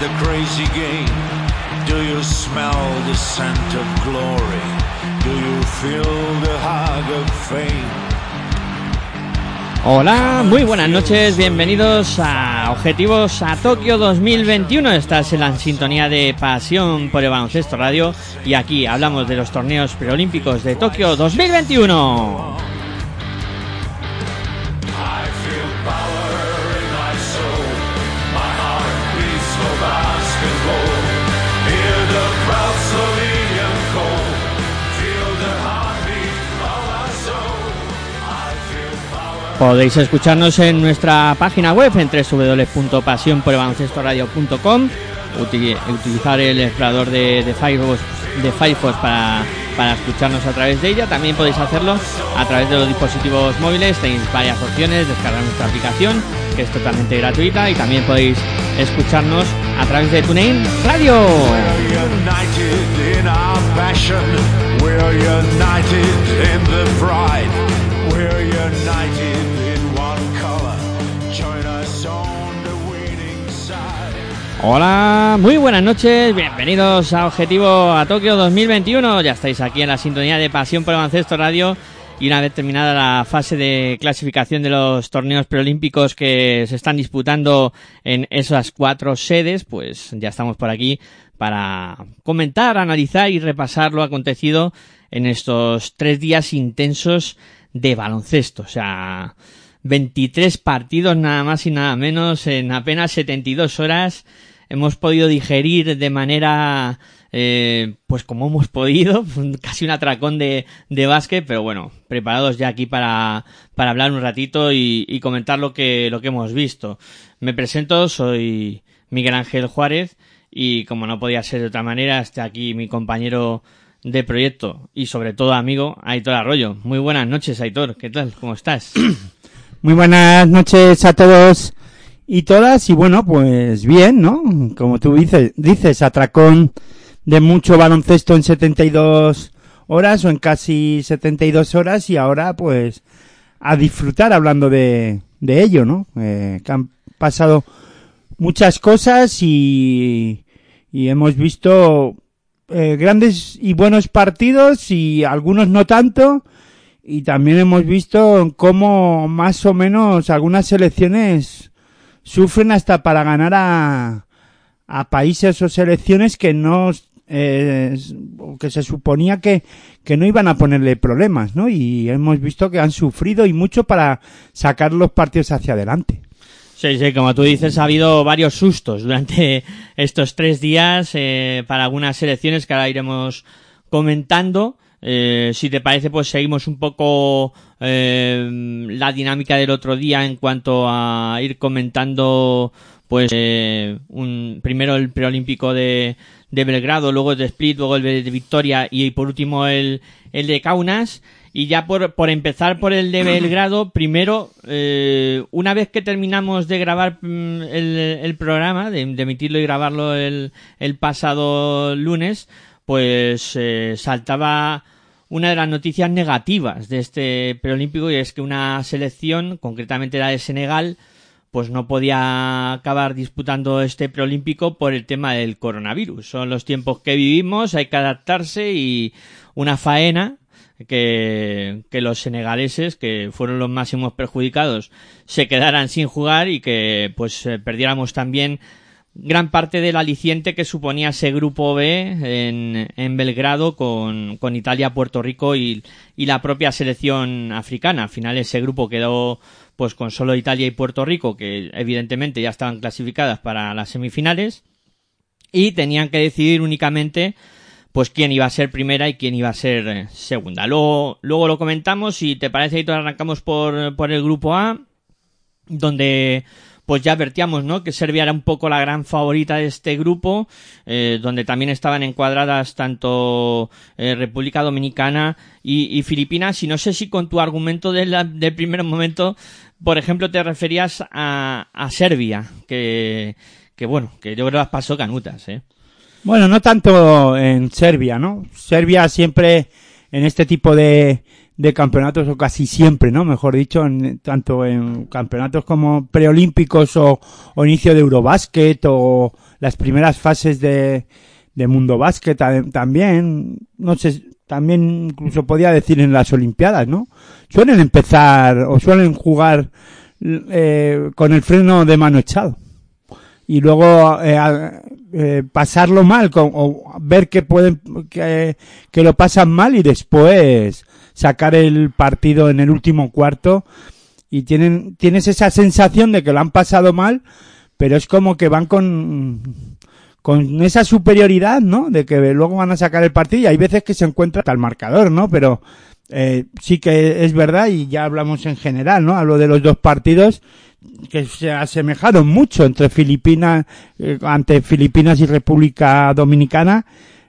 the crazy game? Do you smell the scent of glory? Do you feel the hug of fame? Hola, muy buenas noches, bienvenidos a Objetivos a Tokio 2021. Estás en la sintonía de Pasión por el Baloncesto Radio y aquí hablamos de los torneos preolímpicos de Tokio 2021. Podéis escucharnos en nuestra página web en www.pasionporelbaloncestoradio.com Uti- utilizar el explorador de, de Firefox, de Firefox para, para escucharnos a través de ella. También podéis hacerlo a través de los dispositivos móviles. Tenéis varias opciones, descargar nuestra aplicación, que es totalmente gratuita. Y también podéis escucharnos a través de TuneIn Radio. We're Hola, muy buenas noches, bienvenidos a Objetivo a Tokio 2021. Ya estáis aquí en la sintonía de Pasión por Baloncesto Radio y una vez terminada la fase de clasificación de los torneos preolímpicos que se están disputando en esas cuatro sedes, pues ya estamos por aquí para comentar, analizar y repasar lo acontecido en estos tres días intensos de baloncesto. O sea, 23 partidos nada más y nada menos en apenas 72 horas. Hemos podido digerir de manera, eh, pues como hemos podido, casi un atracón de, de básquet, pero bueno, preparados ya aquí para, para hablar un ratito y, y comentar lo que, lo que hemos visto. Me presento, soy Miguel Ángel Juárez y como no podía ser de otra manera, está aquí mi compañero de proyecto y sobre todo amigo Aitor Arroyo. Muy buenas noches, Aitor. ¿Qué tal? ¿Cómo estás? Muy buenas noches a todos y todas. Y bueno, pues bien, ¿no? Como tú dices, dices atracón de mucho baloncesto en 72 horas o en casi 72 horas y ahora pues a disfrutar hablando de, de ello, ¿no? Eh, que han pasado muchas cosas y, y hemos visto eh, grandes y buenos partidos y algunos no tanto. Y también hemos visto cómo más o menos algunas selecciones sufren hasta para ganar a, a países o selecciones que no eh, que se suponía que, que no iban a ponerle problemas, ¿no? Y hemos visto que han sufrido y mucho para sacar los partidos hacia adelante. Sí, sí, como tú dices, ha habido varios sustos durante estos tres días eh, para algunas selecciones que ahora iremos comentando. Eh, si te parece, pues seguimos un poco eh, la dinámica del otro día en cuanto a ir comentando, pues, eh, un, primero el preolímpico de, de Belgrado, luego el de Split, luego el de Victoria y por último el, el de Kaunas. Y ya por, por empezar por el de Belgrado, primero, eh, una vez que terminamos de grabar mm, el, el programa, de, de emitirlo y grabarlo el, el pasado lunes, pues eh, saltaba una de las noticias negativas de este preolímpico y es que una selección, concretamente la de Senegal, pues no podía acabar disputando este preolímpico por el tema del coronavirus. Son los tiempos que vivimos, hay que adaptarse y una faena que, los senegaleses, que fueron los máximos perjudicados, se quedaran sin jugar y que pues eh, perdiéramos también gran parte del aliciente que suponía ese grupo B en, Belgrado con, con Italia, Puerto Rico y, la propia selección africana. Al final ese grupo quedó pues con solo Italia y Puerto Rico, que evidentemente ya estaban clasificadas para las semifinales, y tenían que decidir únicamente pues quién iba a ser primera y quién iba a ser segunda. Luego, luego lo comentamos y te parece y arrancamos por el grupo A, donde pues ya advertíamos, ¿no? Que Serbia era un poco la gran favorita de este grupo, eh, donde también estaban encuadradas tanto eh, República Dominicana y, Filipinas. Y no sé si con tu argumento del, del primer momento, por ejemplo, te referías a, a Serbia, que, que bueno, que yo creo que las pasó canutas, ¿eh? Bueno, no tanto en Serbia, ¿no? Serbia siempre en este tipo de, de campeonatos, o casi siempre, ¿no? Mejor dicho, en, tanto en campeonatos como preolímpicos o, inicio de Eurobásquet o las primeras fases de, de Mundo Básquet también, no sé, también incluso podía decir en las Olimpiadas, ¿no? Suelen empezar o suelen jugar eh, con el freno de mano echado y luego eh, eh, pasarlo mal con, o ver que pueden que lo pasan mal y después sacar el partido en el último cuarto y tienen tienes esa sensación de que lo han pasado mal pero es como que van con con esa superioridad no de que luego van a sacar el partido y hay veces que se encuentra al marcador no pero eh, sí que es verdad y ya hablamos en general no hablo de los dos partidos que se asemejaron mucho entre Filipinas, eh, ante Filipinas y República Dominicana.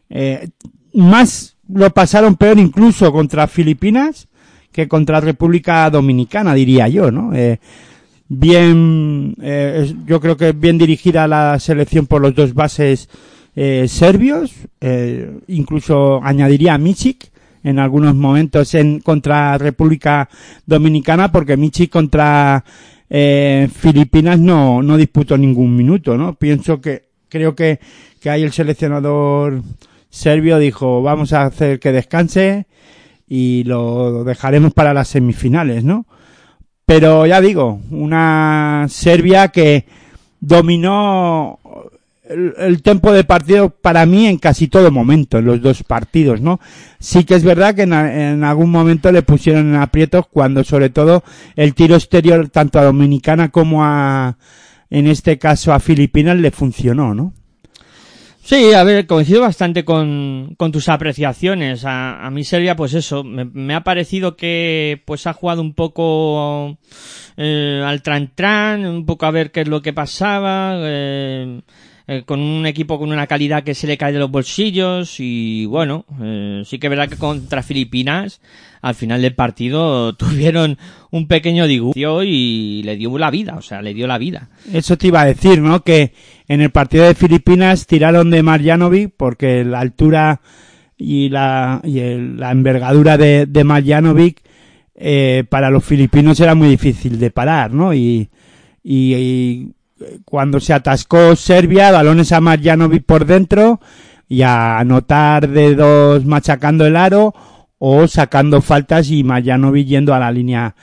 Eh, más lo pasaron peor incluso contra Filipinas que contra República Dominicana, diría yo, ¿no? Eh, bien, eh, yo creo que bien dirigida la selección por los dos bases eh, serbios, eh, incluso añadiría a Michik en algunos momentos en contra República Dominicana, porque Michik contra eh, Filipinas no, no disputó ningún minuto, ¿no? Pienso que, creo que, que ahí el seleccionador serbio dijo, vamos a hacer que descanse y lo dejaremos para las semifinales, ¿no? Pero ya digo, una Serbia que dominó el, tiempo de partido para mí en casi todo momento, en los dos partidos, ¿no? Sí que es verdad que en, en, algún momento le pusieron en aprietos cuando sobre todo el tiro exterior tanto a Dominicana como a, en este caso a Filipinas le funcionó, ¿no? Sí, a ver, coincido bastante con, tus apreciaciones. A, a mí Serbia, pues eso, me, me, ha parecido que pues ha jugado un poco eh, al tran-tran, un poco a ver qué es lo que pasaba. Eh, eh, con un equipo con una calidad que se le cae de los bolsillos y bueno, eh, sí que es verdad que contra Filipinas al final del partido tuvieron un pequeño disgusto y le dio la vida, o sea, le dio la vida. Eso te iba a decir, ¿no? Que en el partido de Filipinas tiraron de Marjanovic porque la altura y la, y la envergadura de, de Marjanovic eh, para los filipinos era muy difícil de parar, ¿no? Y, y cuando se atascó Serbia, balones a Marjanovic por dentro y a anotar de dos machacando el aro o sacando faltas y Marjanovic yendo a la línea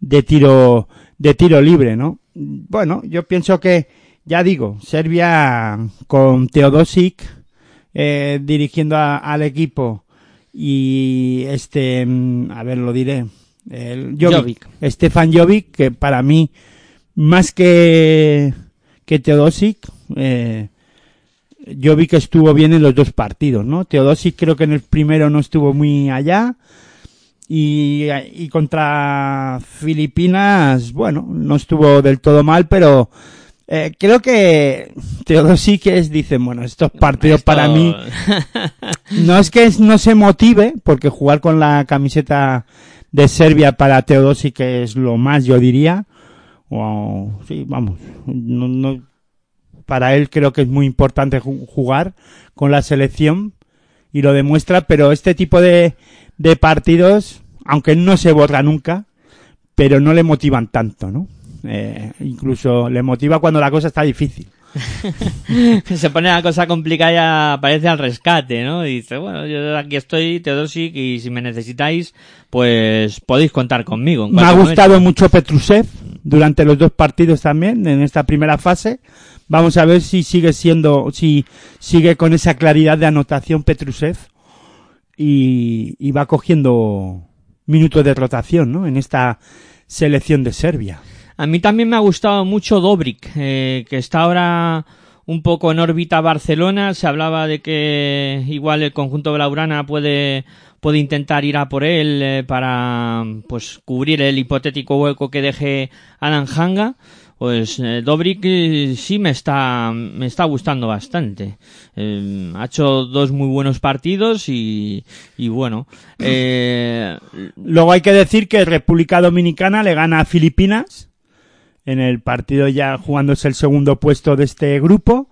de tiro de tiro libre, ¿no? Bueno, yo pienso que ya digo, Serbia con Teodosic eh, dirigiendo a, al equipo y este, a ver, lo diré, el Jovic, Jovic. Stefan Jovic, que para mí más que que Teodosic eh, yo vi que estuvo bien en los dos partidos, ¿no? Teodosic creo que en el primero no estuvo muy allá y, y contra Filipinas, bueno, no estuvo del todo mal, pero eh, creo que Teodosic es, dicen, bueno, estos partidos Esto... para mí no es que no se motive, porque jugar con la camiseta de Serbia para Teodosic es lo más, yo diría, Wow, sí, vamos. No, no, para él creo que es muy importante jugar con la selección y lo demuestra, pero este tipo de, de partidos, aunque no se borra nunca, pero no le motivan tanto, ¿no? Eh, incluso le motiva cuando la cosa está difícil. se pone la cosa complicada y aparece al rescate, ¿no? Y dice, bueno, yo aquí estoy, Teodosic, y si me necesitáis, pues podéis contar conmigo. Me ha gustado momento. mucho Petrusev durante los dos partidos también, en esta primera fase. Vamos a ver si sigue siendo, si sigue con esa claridad de anotación Petrusev y, y va cogiendo minutos de rotación, ¿no? En esta selección de Serbia. A mí también me ha gustado mucho Dobrik, eh, que está ahora un poco en órbita Barcelona. Se hablaba de que igual el conjunto Blaugrana puede, puede intentar ir a por él eh, para pues cubrir el hipotético hueco que deje Alan Hanga pues eh, Dobrik eh, sí me está, me está gustando bastante. Eh, ha hecho dos muy buenos partidos y, y bueno, Luego hay que decir que República Dominicana le gana a Filipinas en el partido ya jugándose el segundo puesto de este grupo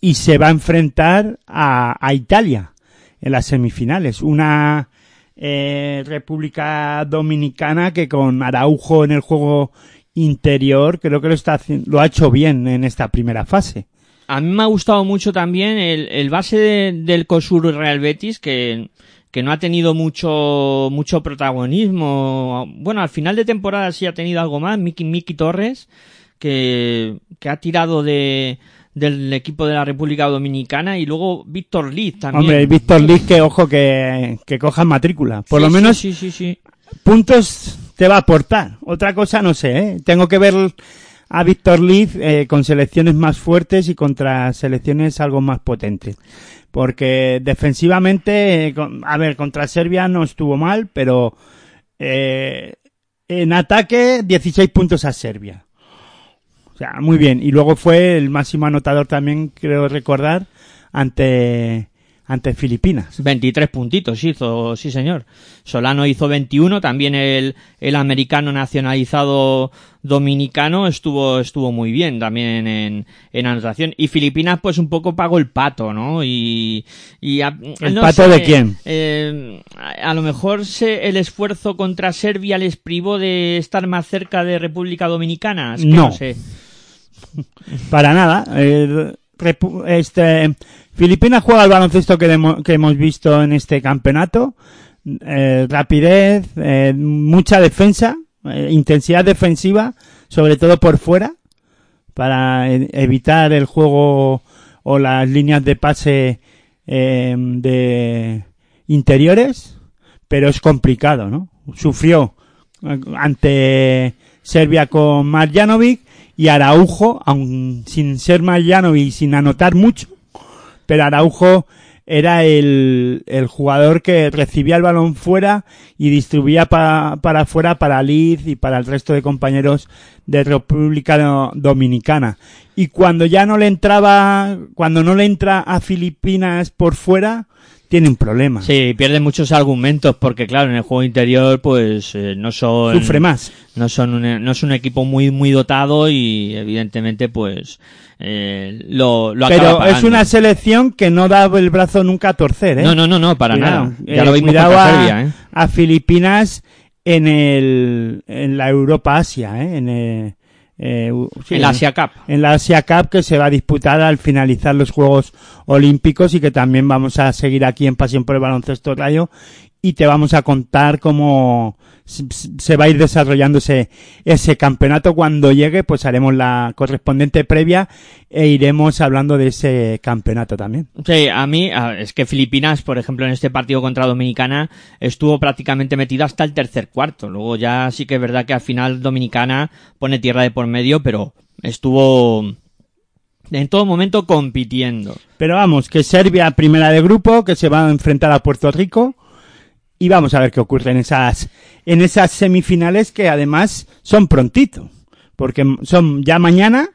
y se va a enfrentar a, a Italia en las semifinales. Una eh, República Dominicana que con Araujo en el juego interior creo que lo está lo ha hecho bien en esta primera fase. A mí me ha gustado mucho también el, el base de- del COSUR Real Betis que, que no ha tenido mucho, mucho protagonismo. Bueno, al final de temporada sí ha tenido algo más. Miki, Miki Torres, que, que ha tirado de, del equipo de la República Dominicana y luego Víctor Liz también. Hombre, Víctor Liz que ojo que, que cojan matrícula. Por Sí, lo menos Sí, sí, sí. puntos te va a aportar. Otra cosa no sé, ¿eh? Tengo que ver a Víctor Liz eh, con selecciones más fuertes y contra selecciones algo más potentes. Porque defensivamente, eh, a ver, contra Serbia no estuvo mal, pero eh, en ataque 16 puntos a Serbia. O sea, muy bien. Y luego fue el máximo anotador también, creo recordar, ante, ante Filipinas. 23 puntitos hizo, sí señor. Solano hizo 21, también el, el americano nacionalizado dominicano estuvo, estuvo muy bien también en, en anotación. Y Filipinas pues un poco pagó el pato, ¿no? Y, y a- ¿El no pato sé, de quién? eh, a, a lo mejor se- el esfuerzo contra Serbia les privó de estar más cerca de República Dominicana. Es que No. no sé. Para nada. Eh, este, Filipinas juega el baloncesto que, hemos visto en este campeonato. Eh, rapidez, eh, mucha defensa, eh, intensidad defensiva, sobre todo por fuera, para e- evitar el juego o las líneas de pase eh, de interiores, pero es complicado, ¿no? Sufrió ante Serbia con Marjanovic y Araujo, aun sin ser Marjanovic y sin anotar mucho, pero Araujo era el, el jugador que recibía el balón fuera y distribuía pa- para afuera para Liz y para el resto de compañeros de República Do- Dominicana. Y cuando ya no le entraba, cuando no le entra a Filipinas por fuera, tiene un problema. Sí, pierde muchos argumentos porque claro, en el juego interior pues eh, no son... Sufre más. no son un, no es un equipo muy muy dotado y evidentemente pues eh, lo, lo acaba Pero es una selección que no da el brazo nunca a torcer, ¿eh? no no no no para Cuidado. nada ya Eh, lo vimos a, Serbia ¿eh? a Filipinas en el en la Europa Asia, ¿eh? En, el, eh, sí, en la Asia Cup. en la Asia Cup que se va a disputar al finalizar los Juegos Olímpicos y que también vamos a seguir aquí en Pasión por el Baloncesto Rayo y te vamos a contar cómo se va a ir desarrollando ese, ese campeonato. Cuando llegue, pues haremos la correspondiente previa e iremos hablando de ese campeonato también. Sí, a mí es que Filipinas, por ejemplo, en este partido contra Dominicana estuvo prácticamente metida hasta el tercer cuarto. Luego ya sí que es verdad que al final Dominicana pone tierra de por medio, pero estuvo en todo momento compitiendo. Pero vamos, que Serbia primera de grupo, que se va a enfrentar a Puerto Rico y vamos a ver qué ocurre en esas en esas semifinales que además son prontito, porque son ya mañana,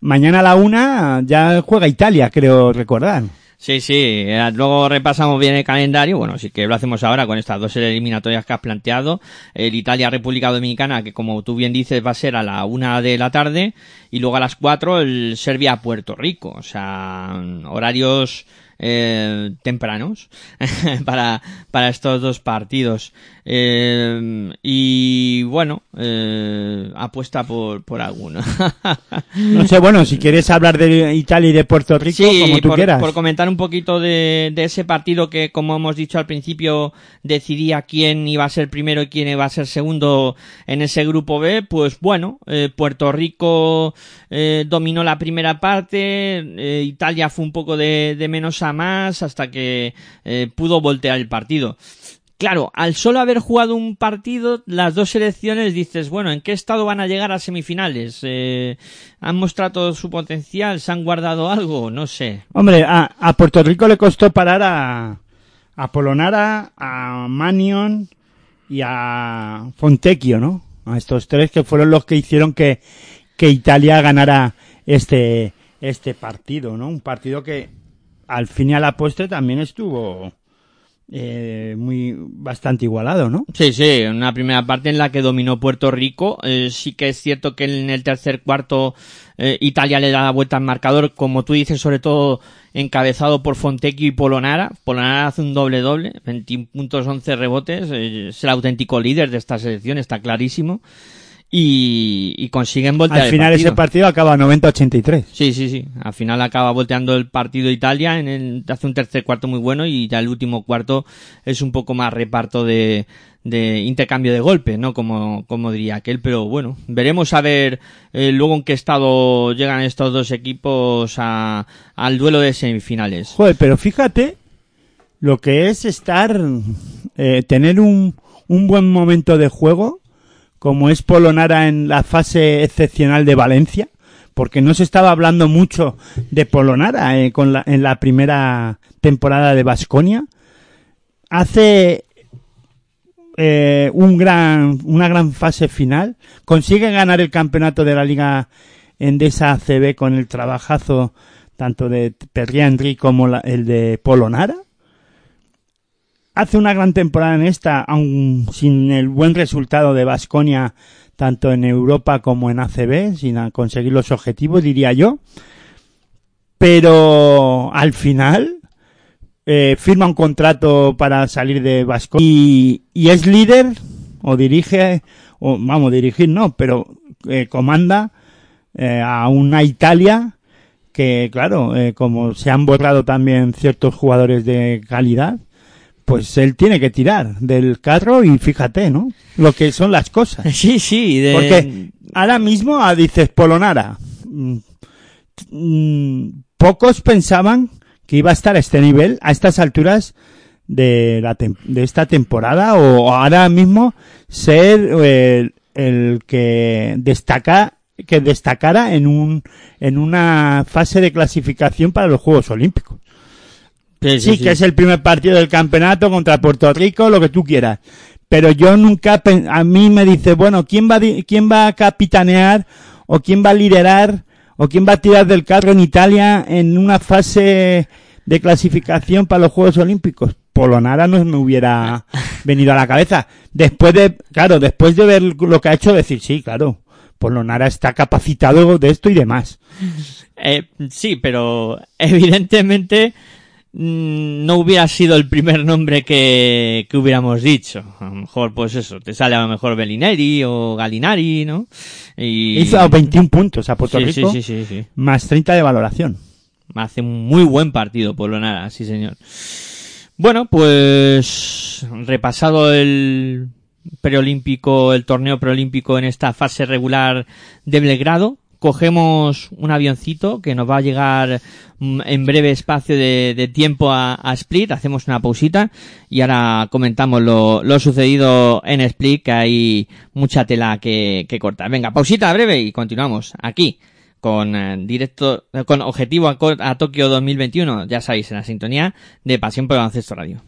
mañana a la una ya juega Italia, creo recordar. Sí, sí, eh, luego repasamos bien el calendario, bueno, sí que lo hacemos ahora con estas dos eliminatorias que has planteado, el Italia-República Dominicana, que como tú bien dices va a ser a la una de la tarde, y luego a las cuatro el Serbia-Puerto Rico, o sea, horarios eh, tempranos para, para estos dos partidos. Eh, y bueno, eh, apuesta por, por alguno. No sé, bueno, si quieres hablar de Italia y de Puerto Rico, Sí, como tú por, quieras. por comentar un poquito de, de ese partido que, como hemos dicho al principio, decidía quién iba a ser primero y quién iba a ser segundo en ese grupo B, pues bueno, eh, Puerto Rico eh, dominó la primera parte, eh, Italia fue un poco de, de menos a más hasta que pudo voltear el partido. Claro, al solo haber jugado un partido, las dos selecciones dices, bueno, ¿en qué estado van a llegar a semifinales? Eh, ¿Han mostrado su potencial? ¿Se han guardado algo? No sé. Hombre, a, Puerto Rico le costó parar a, a Polonara, a Manion y a Fontecchio, ¿no? A estos tres que fueron los que hicieron que que Italia ganara este, este partido, ¿no? Un partido que al fin y a la también estuvo eh, muy bastante igualado, ¿no? Sí, sí, una primera parte en la que dominó Puerto Rico. Eh, sí que es cierto que en el tercer cuarto eh, Italia le da la vuelta al marcador, como tú dices, sobre todo encabezado por Fontecchio y Polonara. Polonara hace un doble doble, 21 puntos, 11 rebotes, eh, es el auténtico líder de esta selección, está clarísimo. Y, y consiguen voltear Al el final partido. ese partido acaba 90-83. Sí, sí, sí. Al final acaba volteando el partido Italia, en el, hace un tercer cuarto muy bueno y ya el último cuarto es un poco más reparto de, de intercambio de golpes, ¿no? Como, como diría aquel, pero bueno, veremos a ver eh, luego en qué estado llegan estos dos equipos a, al duelo de semifinales. Joder, pero fíjate lo que es estar, eh, tener un, un buen momento de juego, como es Polonara en la fase excepcional de Valencia, porque no se estaba hablando mucho de Polonara eh, con la, en la primera temporada de Basconia. Hace eh, un gran, una gran fase final, consigue ganar el campeonato de la Liga Endesa ACB con el trabajazo tanto de Perrià Henry como la- el de Polonara. Hace una gran temporada en esta, aun sin el buen resultado de Basconia tanto en Europa como en ACB, sin conseguir los objetivos, diría yo. Pero al final eh, firma un contrato para salir de Basconia y, es líder o dirige, o vamos, dirigir no, pero eh, comanda eh, a una Italia que, claro, como se han borrado también ciertos jugadores de calidad, pues él tiene que tirar del carro y fíjate, ¿no? Lo que son las cosas. Sí, sí, de... Porque ahora mismo ah, dices Polonara. mm, mm, Pocos pensaban que iba a estar a este nivel, a estas alturas de, la tem- de esta temporada, o ahora mismo ser eh, el que destaca que destacara en un en una fase de clasificación para los Juegos Olímpicos. Sí, que es el primer partido del campeonato contra Puerto Rico, lo que tú quieras. Pero yo nunca, a mí me dice, bueno, ¿quién va, quién va a capitanear o quién va a liderar o quién va a tirar del carro en Italia en una fase de clasificación para los Juegos Olímpicos? Polonara no me hubiera venido a la cabeza. Después de, claro, después de ver lo que ha hecho, decir, sí, claro, Polonara está capacitado de esto y demás. Eh, sí, pero evidentemente no hubiera sido el primer nombre que, que hubiéramos dicho. A lo mejor, pues eso, te sale a lo mejor Bellineri o Galinari, ¿no? Y... Hizo 21 puntos a Puerto sí, Rico, sí, sí, sí, sí. más 30 de valoración. Hace un muy buen partido Polonara, sí señor. Bueno, pues repasado el preolímpico, el torneo preolímpico en esta fase regular de Belgrado, cogemos un avioncito que nos va a llegar mm, en breve espacio de, de tiempo a, Split, hacemos una pausita y ahora comentamos lo, sucedido en Split, que hay mucha tela que, cortar. Venga, pausita breve y continuamos aquí con eh, directo con objetivo a, a Tokio 2021, ya sabéis, en la sintonía de Pasión por el Baloncesto Radio.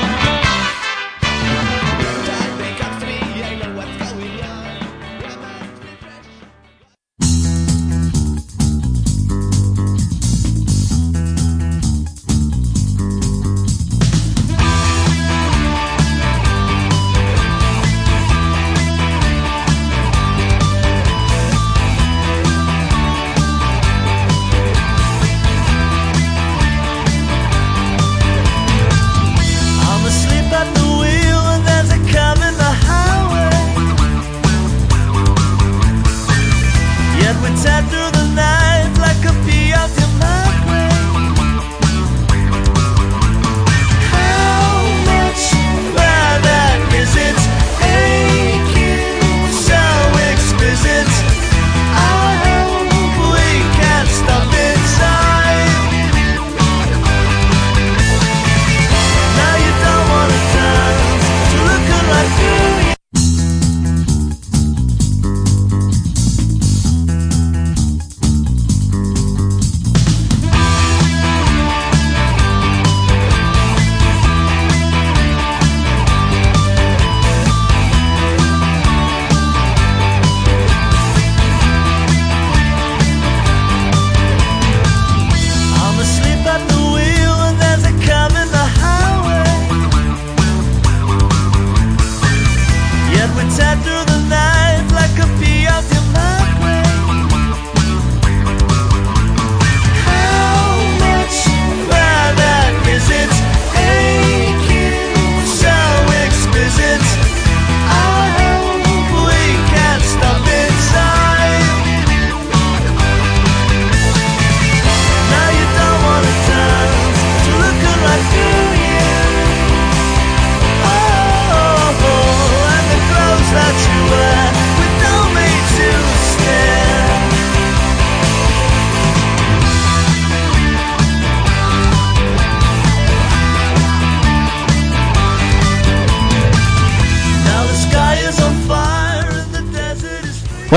the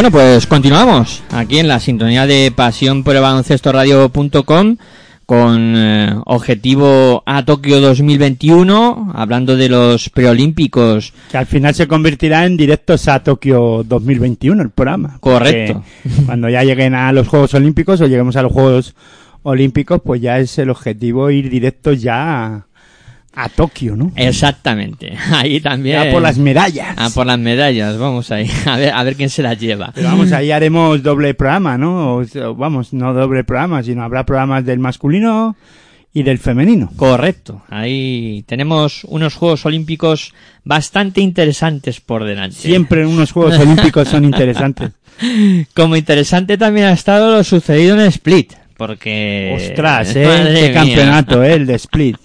Bueno, pues continuamos aquí en la sintonía de pasión por el baloncesto radio.com con eh, objetivo a Tokio 2021, hablando de los preolímpicos. Que al final se convertirá en directos a Tokio 2021 el programa. Correcto. Cuando ya lleguen a los Juegos Olímpicos o lleguemos a los Juegos Olímpicos, pues ya es el objetivo ir directos ya a, a Tokio, ¿no? Exactamente. Ahí también. Ya por las medallas. Ah, por las medallas, vamos ahí. A ver, a ver quién se las lleva. Pero vamos, ahí haremos doble programa, ¿no? O vamos, no doble programa, sino habrá programas del masculino y del femenino. Correcto. Ahí tenemos unos Juegos Olímpicos bastante interesantes por delante. Siempre unos Juegos Olímpicos son interesantes. Como interesante también ha estado lo sucedido en Split. Porque. Ostras, ¿eh? Madre Qué mía. campeonato, ¿eh? El de Split.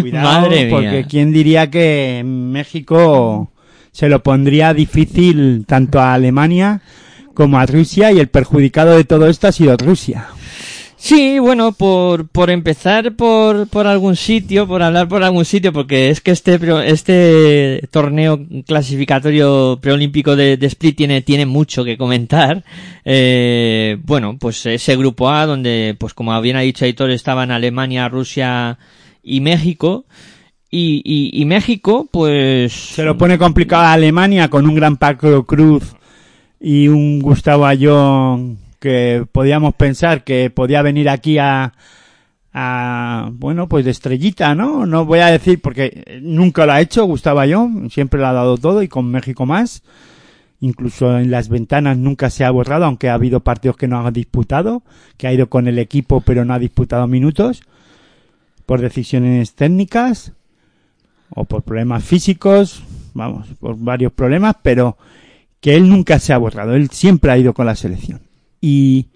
Cuidado, Madre mía. porque quién diría que México se lo pondría difícil tanto a Alemania como a Rusia y el perjudicado de todo esto ha sido Rusia. Sí, bueno, por, por empezar por, por algún sitio, por hablar por algún sitio, porque es que este, este torneo clasificatorio preolímpico de, de Split tiene, tiene mucho que comentar. Eh, bueno, pues ese grupo A, donde, pues como bien ha dicho Aitor, estaban Alemania, Rusia y México. Y, y, y México, pues... Se lo pone complicado a Alemania con un gran Paco Cruz y un Gustavo Ayón que podíamos pensar que podía venir aquí a, a, bueno, pues de estrellita, ¿no? No voy a decir porque nunca lo ha hecho Gustavo Ayón, siempre lo ha dado todo y con México más. Incluso en las ventanas nunca se ha borrado, aunque ha habido partidos que no ha disputado, que ha ido con el equipo pero no ha disputado minutos por decisiones técnicas o por problemas físicos, vamos, por varios problemas, pero que él nunca se ha borrado, él siempre ha ido con la selección. Y,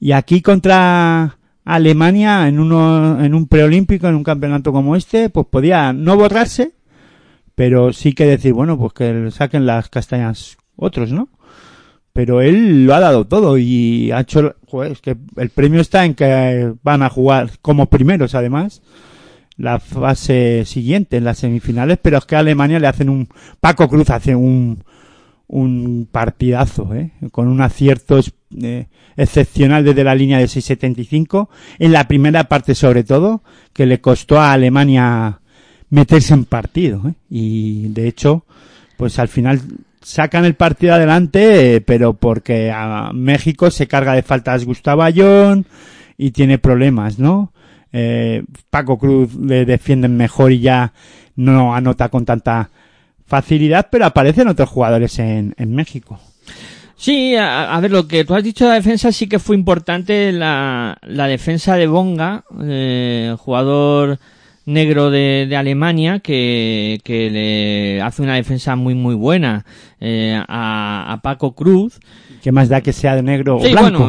y aquí contra Alemania, en, uno, en un preolímpico, en un campeonato como este, pues podía no borrarse, pero sí que decir, bueno, pues que saquen las castañas otros, ¿no? Pero él lo ha dado todo y ha hecho, joder, es que el premio está en que van a jugar como primeros además la fase siguiente en las semifinales, pero es que a Alemania le hacen un Paco Cruz hace un un partidazo, ¿eh? con un acierto eh, excepcional desde la línea de 6.75 en la primera parte sobre todo que le costó a Alemania meterse en partido ¿eh? y de hecho pues al final sacan el partido adelante eh, pero porque a México se carga de faltas Gustavo Ayón y tiene problemas, ¿no? Eh, Paco Cruz le defienden mejor y ya no anota con tanta facilidad, pero aparecen otros jugadores en, en México. Sí, a, a ver, lo que tú has dicho de la defensa sí que fue importante la, la defensa de Bonga, eh, jugador negro de, de Alemania, que, que le hace una defensa muy muy buena eh, a, a Paco Cruz. ¿Qué más da que sea de negro Sí, o blanco?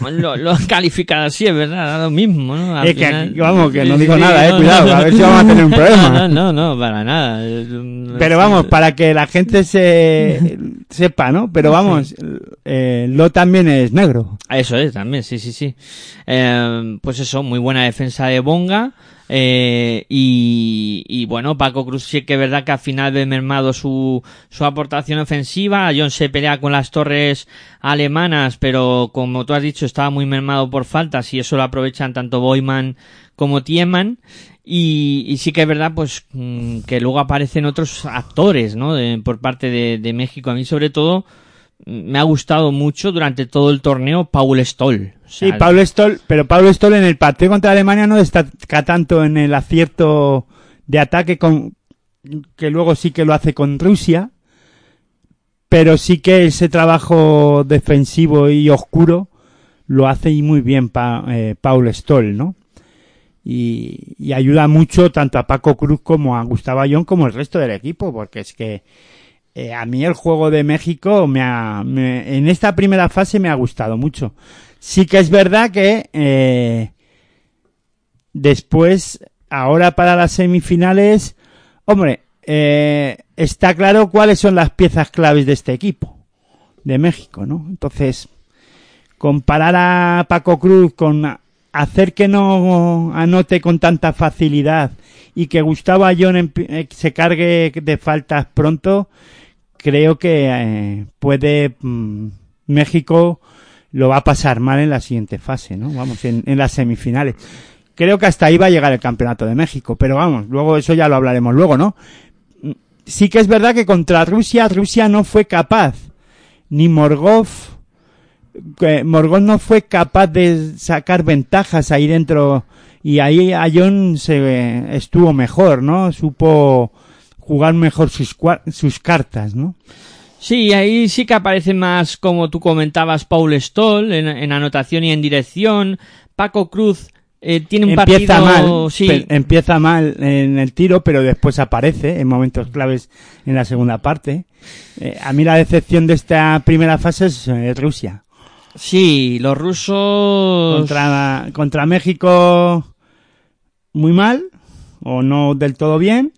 bueno, lo, lo calificado así, es verdad, da lo mismo, ¿no? Al que final- vamos, que no digo sí, nada, eh, no, cuidado, no, a ver si vamos a tener un problema. No, no, no, para nada. Pero vamos, para que la gente se sepa, ¿no? Pero vamos, eh, Lo también es negro. Eso es, también, sí, sí, sí. Eh, pues eso, muy buena defensa de Bonga. Eh, y, y bueno, Paco Cruz sí que es verdad que al final ve mermado su, su aportación ofensiva. John se pelea con las torres alemanas, pero como tú has dicho, estaba muy mermado por faltas y eso lo aprovechan tanto Boyman como Tiemann. Y, y sí que es verdad, pues, mm, que luego aparecen otros actores, ¿no? Por parte de, de México. A mí, sobre todo, me ha gustado mucho durante todo el torneo Paul Stoll. O Sí, sea, Pablo Stoll, pero Pablo Stoll en el partido contra Alemania no destaca tanto en el acierto de ataque con, que luego sí que lo hace con Rusia, pero sí que ese trabajo defensivo y oscuro lo hace y muy bien pa- eh, Paul Stoll, ¿no? Y, y ayuda mucho tanto a Paco Cruz como a Gustavo Ayón como el resto del equipo, porque es que eh, a mí el juego de México me ha, me- en esta primera fase me ha gustado mucho. Sí que es verdad que eh, después, ahora para las semifinales, hombre, eh, está claro cuáles son las piezas claves de este equipo de México, ¿no? Entonces, comparar a Paco Cruz con hacer que no anote con tanta facilidad y que Gustavo Ayón eh, se cargue de faltas pronto, creo que puede mm, México lo va a pasar mal en la siguiente fase, ¿no? Vamos, en, las semifinales. Creo que hasta ahí va a llegar el campeonato de México, pero vamos, luego eso ya lo hablaremos luego, ¿no? Sí que es verdad que contra Rusia, Rusia no fue capaz, ni Morgov, que Morgov no fue capaz de sacar ventajas ahí dentro y ahí Ayón se eh, estuvo mejor, ¿no? Supo jugar mejor sus, sus cartas, ¿no? Sí, ahí sí que aparece más, como tú comentabas, Paul Stoll en, en anotación y en dirección. Paco Cruz eh, tiene un empieza partido... mal, sí, empieza mal en el tiro, pero después aparece en momentos claves en la segunda parte. Eh, a mí la decepción de esta primera fase es eh, Rusia. sí, los rusos... Contra, contra México muy mal, o no del todo bien,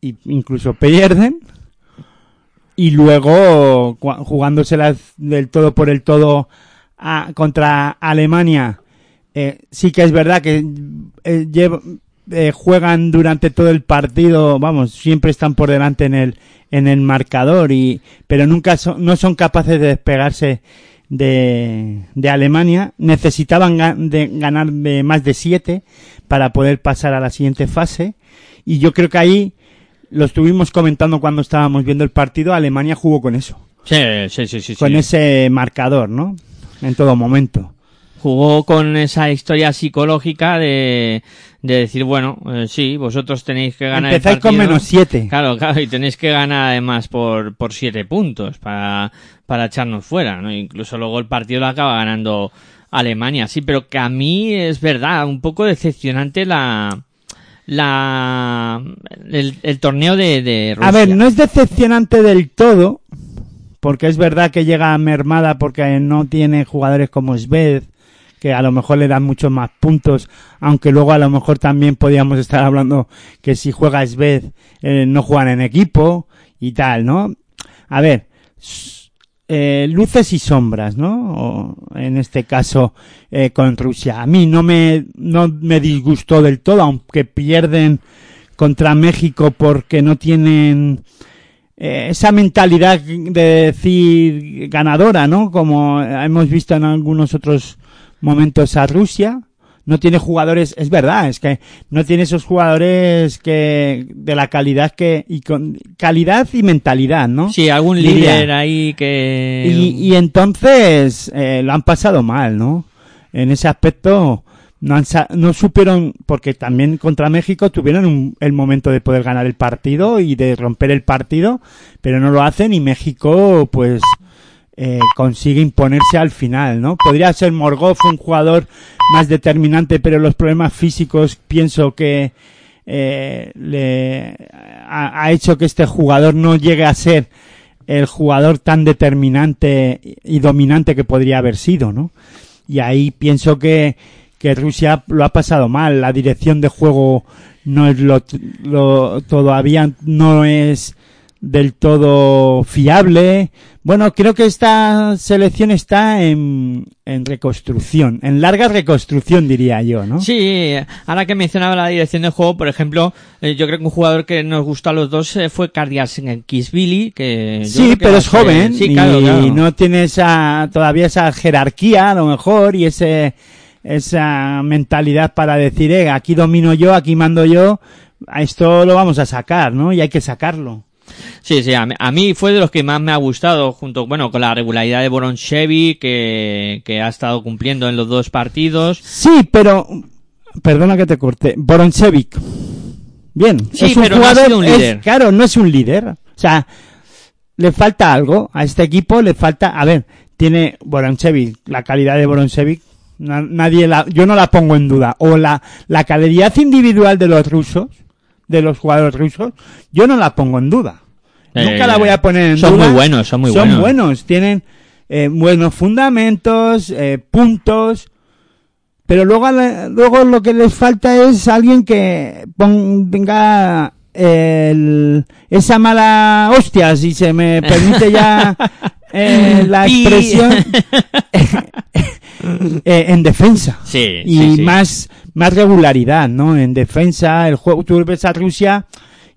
y incluso pierden. Y luego, jugándoselas del todo por el todo a- contra Alemania, eh, sí que es verdad que eh, eh, juegan durante todo el partido, vamos, siempre están por delante en el en el marcador y pero nunca son, no son capaces de despegarse de, de Alemania. Necesitaban de ganar de más de siete para poder pasar a la siguiente fase y yo creo que ahí lo estuvimos comentando cuando estábamos viendo el partido. Alemania jugó con eso, Sí, sí, sí, sí. con sí. ese marcador, ¿no? En todo momento. Jugó con esa historia psicológica de, de decir, bueno, eh, sí, vosotros tenéis que ganar Empezáis el con partido. menos siete. Claro, claro, y tenéis que ganar además por, por siete puntos para, para echarnos fuera, ¿no? Incluso luego el partido lo acaba ganando Alemania, sí, pero que a mí es verdad, un poco decepcionante la, la, el, el torneo de, de Rusia. A ver, no es decepcionante del todo, porque es verdad que llega mermada porque no tiene jugadores como Sved, que a lo mejor le dan muchos más puntos, aunque luego a lo mejor también podríamos estar hablando que si juega Sved eh, no juegan en equipo y tal, ¿no? A ver, eh, luces y sombras, ¿no? O, en este caso eh, con Rusia. A mí no me, no me disgustó del todo, aunque pierden contra México porque no tienen eh, esa mentalidad de decir ganadora, ¿no? Como hemos visto en algunos otros momentos a Rusia. No tiene jugadores, es verdad, es que no tiene esos jugadores que de la calidad que y con calidad y mentalidad, ¿no? Sí, algún líder ahí que... Y, y entonces eh, lo han pasado mal, ¿no? En ese aspecto no, han no supieron, porque también contra México tuvieron un- el momento de poder ganar el partido y de romper el partido, pero no lo hacen y México pues eh, consigue imponerse al final, ¿no? Podría ser Morgov un jugador más determinante, pero los problemas físicos pienso que eh, le ha, ha hecho que este jugador no llegue a ser el jugador tan determinante y dominante que podría haber sido, ¿no? Y ahí pienso que, que Rusia lo ha pasado mal. La dirección de juego no es lo, lo todavía no es del todo fiable. Bueno, creo que esta selección está en, en reconstrucción, en larga reconstrucción diría yo, ¿no? Sí, ahora que mencionaba la dirección de juego, por ejemplo, eh, yo creo que un jugador que nos gustó a los dos eh, fue Cardias Kisvili, que yo Sí, creo que pero es joven sí, y claro. no tiene esa todavía esa jerarquía a lo mejor y ese esa mentalidad para decir, eh, aquí domino yo, aquí mando yo, a esto lo vamos a sacar, ¿no? Y hay que sacarlo. Sí, sí, a mí, a mí fue de los que más me ha gustado, junto, bueno, con la regularidad de Boronchevi, que, que ha estado cumpliendo en los dos partidos. Sí, pero perdona que te corte, Boronchevic. Bien, Sí, es un pero no ha jugador, sido un es- líder. claro, no es un líder. O sea, le falta algo a este equipo, le falta, a ver, tiene Boronchevic, la calidad de Boronchevic, na- nadie la, yo no la pongo en duda, o la, la calidad individual de los rusos, de los jugadores rusos, yo no la pongo en duda. Eh, Nunca la voy a poner en son duda. muy buenos, son muy buenos. tienen eh, buenos fundamentos, eh, puntos, pero luego, luego lo que les falta es alguien que pon- venga el- esa mala hostia, si se me permite ya eh, la expresión, eh, en defensa Sí, y sí, sí. más más regularidad, ¿no? En defensa, el juego, tú ves a Rusia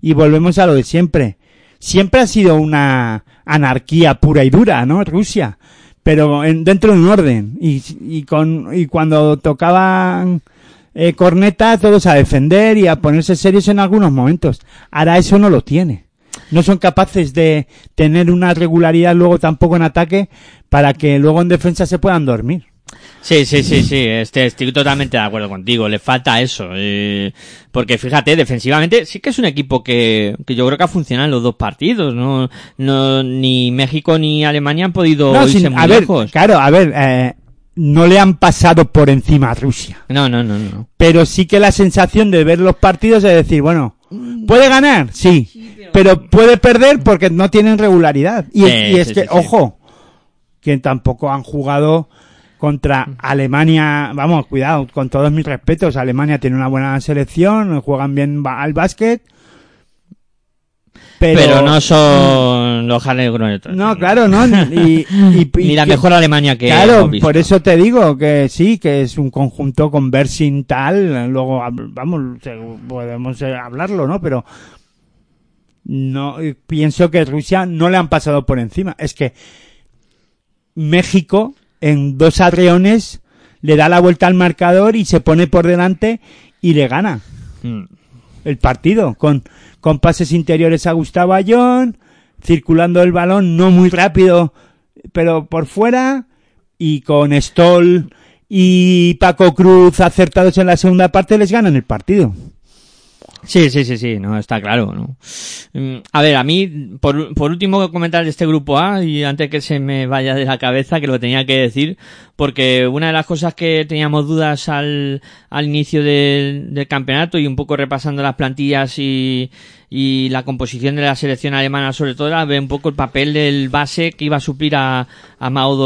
y volvemos a lo de siempre. Siempre ha sido una anarquía pura y dura, ¿no? Rusia, pero en- dentro de un orden y, y con y cuando tocaban eh, corneta todos a defender y a ponerse serios en algunos momentos. Ahora eso no lo tiene. No son capaces de tener una regularidad luego tampoco en ataque para que luego en defensa se puedan dormir. Sí, sí, sí, sí, este, estoy totalmente de acuerdo contigo, le falta eso, eh, porque fíjate, defensivamente sí que es un equipo que, que yo creo que ha funcionado en los dos partidos, no, no, ni México ni Alemania han podido No, irse sin- muy a ver, lejos. claro, a ver, eh, no le han pasado por encima a Rusia. No, no, no, no. Pero sí que la sensación de ver los partidos es decir, bueno, ¿puede ganar? Sí. Pero puede perder porque no tienen regularidad. Y, Sí, y es sí, que, sí, sí. ojo, que tampoco han jugado contra Alemania, vamos, cuidado, con todos mis respetos, Alemania tiene una buena selección, juegan bien al básquet, pero, Pero, no son los Harley no, claro, no, y, y- y Ni la que- mejor Alemania que Claro, visto. por eso te digo que sí, que es un conjunto con Bersin tal, luego vamos, podemos eh, hablarlo, ¿no? Pero no pienso que Rusia no le han pasado por encima. Es que México en dos arreones le da la vuelta al marcador y se pone por delante y le gana Mm. el partido con, con pases interiores a Gustavo Ayón, circulando el balón no muy rápido, pero por fuera, y con Stoll y Paco Cruz acertados en la segunda parte les ganan el partido. Sí, sí, sí, sí, no, está claro, ¿no? Mm, A ver, a mí, por, por último comentar de este grupo A, y antes que se me vaya de la cabeza, que lo tenía que decir, porque una de las cosas que teníamos dudas al, al inicio del, del campeonato y un poco repasando las plantillas y, y la composición de la selección alemana sobre todo era ver un poco el papel del base que iba a suplir a, a Mao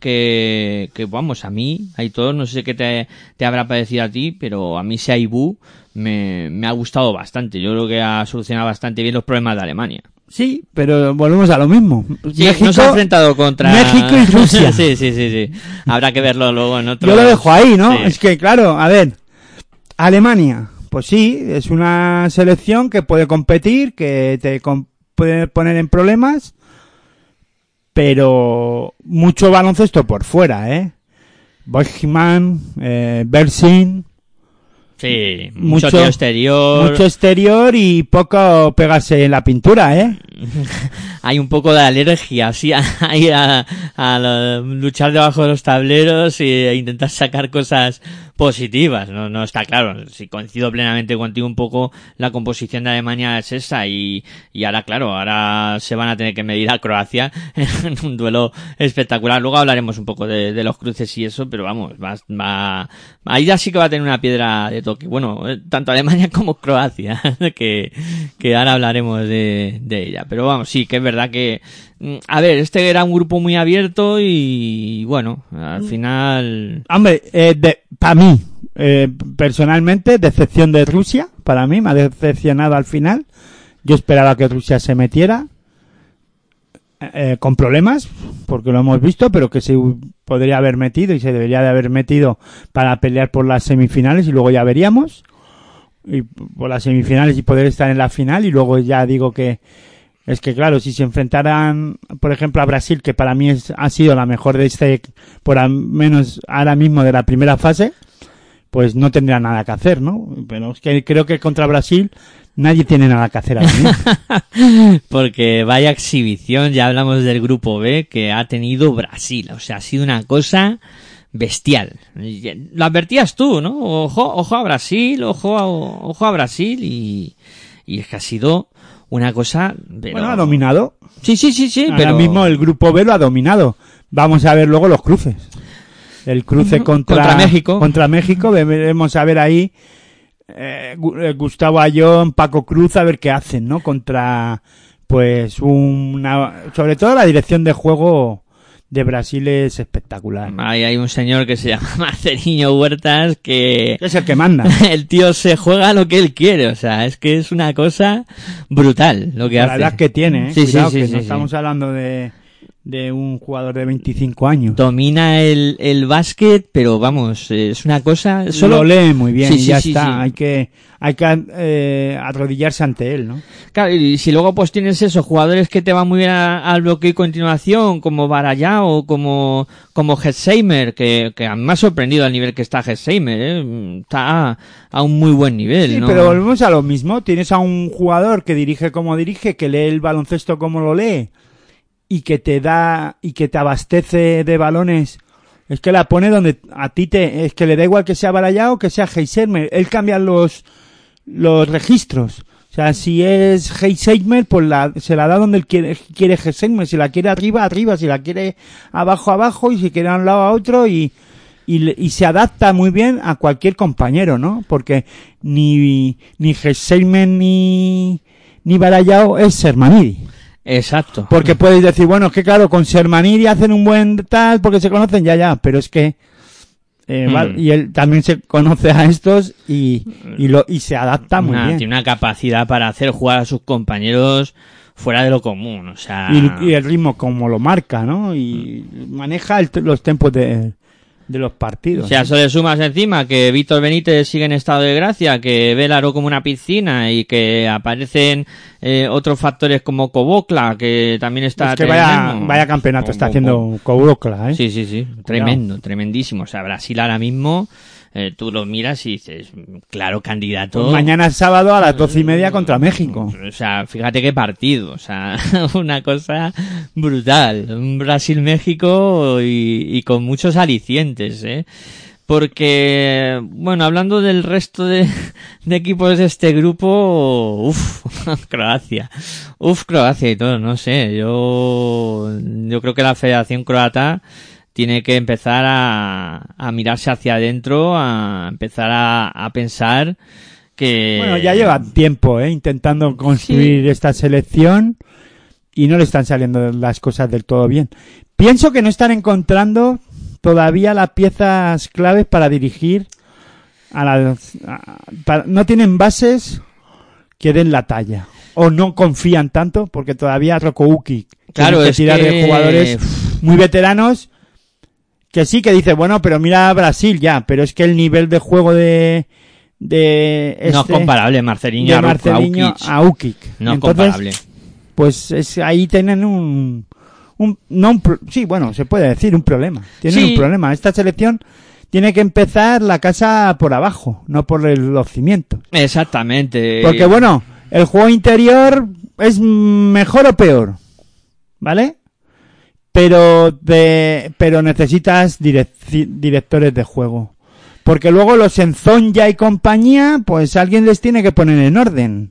que, que vamos, a mí, Aitor, no sé qué te, te habrá parecido a ti, pero a mí Saibu me, me ha gustado bastante. Yo creo que ha solucionado bastante bien los problemas de Alemania. Sí, pero volvemos a lo mismo. Sí, no se ha enfrentado contra México y Rusia. sí, sí, sí, sí. Habrá que verlo luego en otro. Yo lo dejo ahí, ¿no? Sí. Es que, claro, a ver, Alemania, pues sí, es una selección que puede competir, que te com- puede poner en problemas, pero mucho baloncesto por fuera, ¿eh? Bochmann, eh, Bersin, Sí, mucho, exterior. mucho exterior y poco pegarse en la pintura, ¿eh? Hay un poco de alergia, sí, a, a lo- luchar debajo de los tableros e intentar sacar cosas positivas. No, no está claro. Si coincido plenamente contigo un poco, la composición de Alemania es esa y, y ahora, claro, ahora se van a tener que medir a Croacia en un duelo espectacular. Luego hablaremos un poco de, de los cruces y eso, pero vamos, va, va, ahí ya sí que va a tener una piedra de toque. Bueno, eh, tanto Alemania como Croacia, que, que ahora hablaremos de, de ella. Pero vamos, sí, que es verdad que, mm, a ver, este era un grupo muy abierto y, bueno, al final, Hombre, eh, para mí, eh, personalmente, decepción de Rusia. Para mí, me ha decepcionado al final. Yo esperaba que Rusia se metiera eh, con problemas, porque lo hemos visto, pero que se podría haber metido y se debería de haber metido para pelear por las semifinales y luego ya veríamos. Y por las semifinales y poder estar en la final y luego ya digo que es que claro, si se enfrentaran, por ejemplo, a Brasil, que para mí es- ha sido la mejor de este, por al menos ahora mismo de la primera fase, pues no tendría nada que hacer, ¿no? Pero es que creo que contra Brasil nadie tiene nada que hacer mismo. porque vaya exhibición, ya hablamos del grupo B que ha tenido Brasil, o sea, ha sido una cosa bestial. Lo advertías tú, ¿no? Ojo, ojo a Brasil, ojo a, ojo a Brasil y, y es que ha sido una cosa... pero- Bueno, ha dominado. Sí, sí, sí, sí, Ahora pero... mismo el grupo B lo ha dominado. Vamos a ver luego los cruces. El cruce contra, contra México. Contra México, veremos a ver ahí eh, eh, Gustavo Ayón, Paco Cruz, a ver qué hacen, ¿no? Contra, pues, una, sobre todo la dirección de juego de Brasil es espectacular. Ahí hay un señor que se llama Marcelino Huertas que Es el que manda. el tío se juega lo que él quiere, o sea, es que es una cosa brutal lo que la hace. edad que tiene, ¿eh? Sí, sí, Cuidado, sí, que no sí. estamos hablando de, de un jugador de 25 años. Domina el, el básquet, pero vamos, es una cosa... Solo Lo lee muy bien Sí, y sí, ya sí, está. Hay que, hay que eh, arrodillarse ante él, ¿no? Claro, y si luego pues tienes esos jugadores que te van muy bien al bloqueo y continuación, como Barayao, como, como Hetzheimer, que, que a mí me ha sorprendido al nivel que está Hetzheimer, ¿eh? está a, a un muy buen nivel, Sí, ¿no? pero volvemos a lo mismo. Tienes a un jugador que dirige como dirige, que lee el baloncesto como lo lee y que te da y que te abastece de balones. Es que la pone donde a ti te es que le da igual que sea Barayao o que sea Heisermer. Él cambia los los registros. O sea, si es Heisermer, pues la, se la da donde él quiere, quiere Heisermer. Si la quiere arriba, arriba. Si la quiere abajo, abajo. Y si quiere a un lado, a otro. Y, y, y se adapta muy bien a cualquier compañero, ¿no? Porque ni, ni ni, ni Barayao es Sermanidi. Exacto. Porque puedes decir, bueno, es que claro, con Sermanidi hacen un buen tal porque se conocen ya, ya, pero es que eh, Hmm. va- y él también se conoce a estos y, y, lo, y se adapta muy Una- bien. Tiene una capacidad para hacer jugar a sus compañeros fuera de lo común, o sea... Y, y el ritmo como lo marca, ¿no? Y maneja el- los tempos de, de los partidos. O sea, eso le sumas encima que Víctor Benítez sigue en estado de gracia, que ve el aro como una piscina y que aparecen eh, otros factores como Cobocla, que también está... es que vaya, tremendo. vaya campeonato está haciendo. Cobocla, ¿eh? Sí, sí, sí. Tremendo, tremendísimo. O sea, Brasil ahora mismo, eh, tú lo miras y dices, claro, candidato... Pues mañana es sábado a las doce y media contra México. O sea, fíjate qué partido, o sea, una cosa brutal. Un Brasil-México y, y con muchos alicientes, ¿eh? Porque, bueno, hablando del resto de, de equipos de este grupo, uff, Croacia, uff, Croacia y todo, no sé, yo, yo creo que la Federación Croata tiene que empezar a, a mirarse hacia adentro, a empezar a, a pensar que... Bueno, ya lleva tiempo, ¿eh? Intentando construir esta selección y no le están saliendo las cosas del todo bien. Pienso que no están encontrando todavía las piezas claves para dirigir a las... a- para- no tienen bases que den la talla. O no confían tanto porque todavía Rokouki Claro, que es tirar que- de jugadores muy veteranos que sí que dice, bueno, pero mira a Brasil ya, pero es que el nivel de juego de... de no es este- comparable Marcelinho de Marcelinho a Ukic. No es Entonces, comparable. pues es, ahí tienen un, un, no un sí, bueno, se puede decir un problema. Tienen Sí. un problema. Esta selección tiene que empezar la casa por abajo, no por el- los cimientos. Exactamente. Porque bueno, el juego interior es mejor o peor, ¿vale? Pero de, pero necesitas direc- directores de juego. Porque luego los Enzonja y compañía, pues alguien les tiene que poner en orden.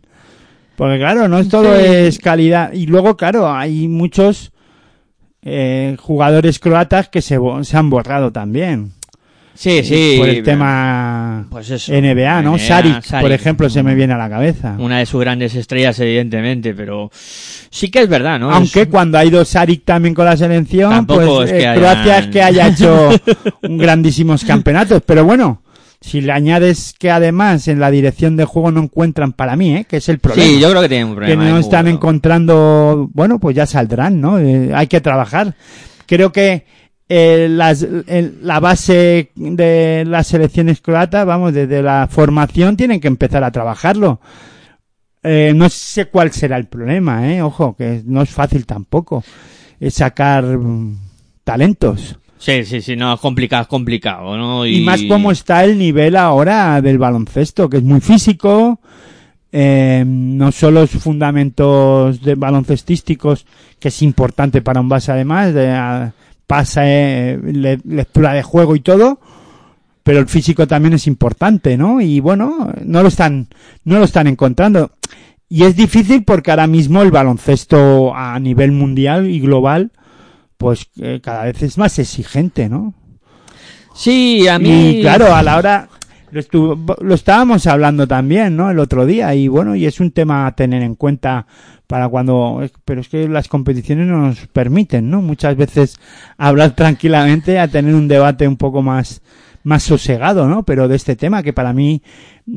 Porque claro, no es todo Sí. es calidad. Y luego, claro, hay muchos eh, jugadores croatas que se, se han borrado también. Sí, sí. Por el tema Pues eso. NBA, ¿no? NBA, Saric, por ejemplo, se me viene a la cabeza. Una de sus grandes estrellas, evidentemente, pero sí que es verdad, ¿no? Aunque Es- cuando ha ido Saric también con la selección, Tampoco pues es que eh, hayan- Croacia es que haya hecho un grandísimos campeonatos. Pero bueno, si le añades que además en la dirección de juego no encuentran para mí, ¿eh? que es el problema. Sí, yo creo que tiene un que problema. no de están encontrando, bueno, pues ya saldrán, ¿no? Eh, hay que trabajar. Creo que eh, las- el- la base de las selecciones croatas, vamos, desde la formación tienen que empezar a trabajarlo. Eh, no sé cuál será el problema, ¿eh? Ojo, que no es fácil tampoco eh, sacar mm, talentos. Sí, sí, sí, no, es complicado, es complicado, ¿no? Y más cómo está el nivel ahora del baloncesto, que es muy físico, eh, no solo sus fundamentos de baloncestísticos, que es importante para un base además, de ah, pase, le- lectura de juego y todo, pero el físico también es importante, ¿no? Y bueno, no lo están, no lo están encontrando. y es difícil porque ahora mismo el baloncesto a nivel mundial y global, pues eh, cada vez es más exigente, ¿no? Sí, a mí. Y claro, a la hora lo, estábamos hablando también, ¿no? El otro día y bueno, y es un tema a tener en cuenta para cuando, pero es que las competiciones no nos permiten, ¿no? Muchas veces hablar tranquilamente a tener un debate un poco más más sosegado, ¿no? Pero de este tema que para mí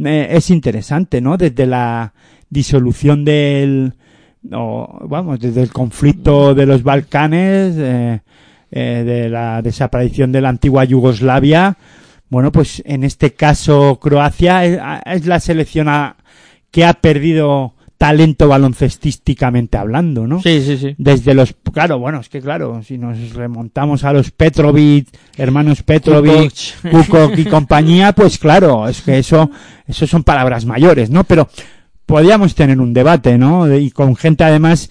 eh, es interesante, ¿no? Desde la disolución del, vamos, desde el conflicto de los Balcanes, eh, eh, de la desaparición de la antigua Yugoslavia, bueno, pues en este caso Croacia es, es la selección a- que ha perdido talento baloncestísticamente hablando, ¿no? Sí, sí, sí. Desde los, claro, bueno, es que claro, si nos remontamos a los Petrovic, hermanos Petrovic, Kukoc. Y compañía, pues claro, es que eso, eso son palabras mayores, ¿no? Pero podíamos tener un debate, ¿no? Y con gente además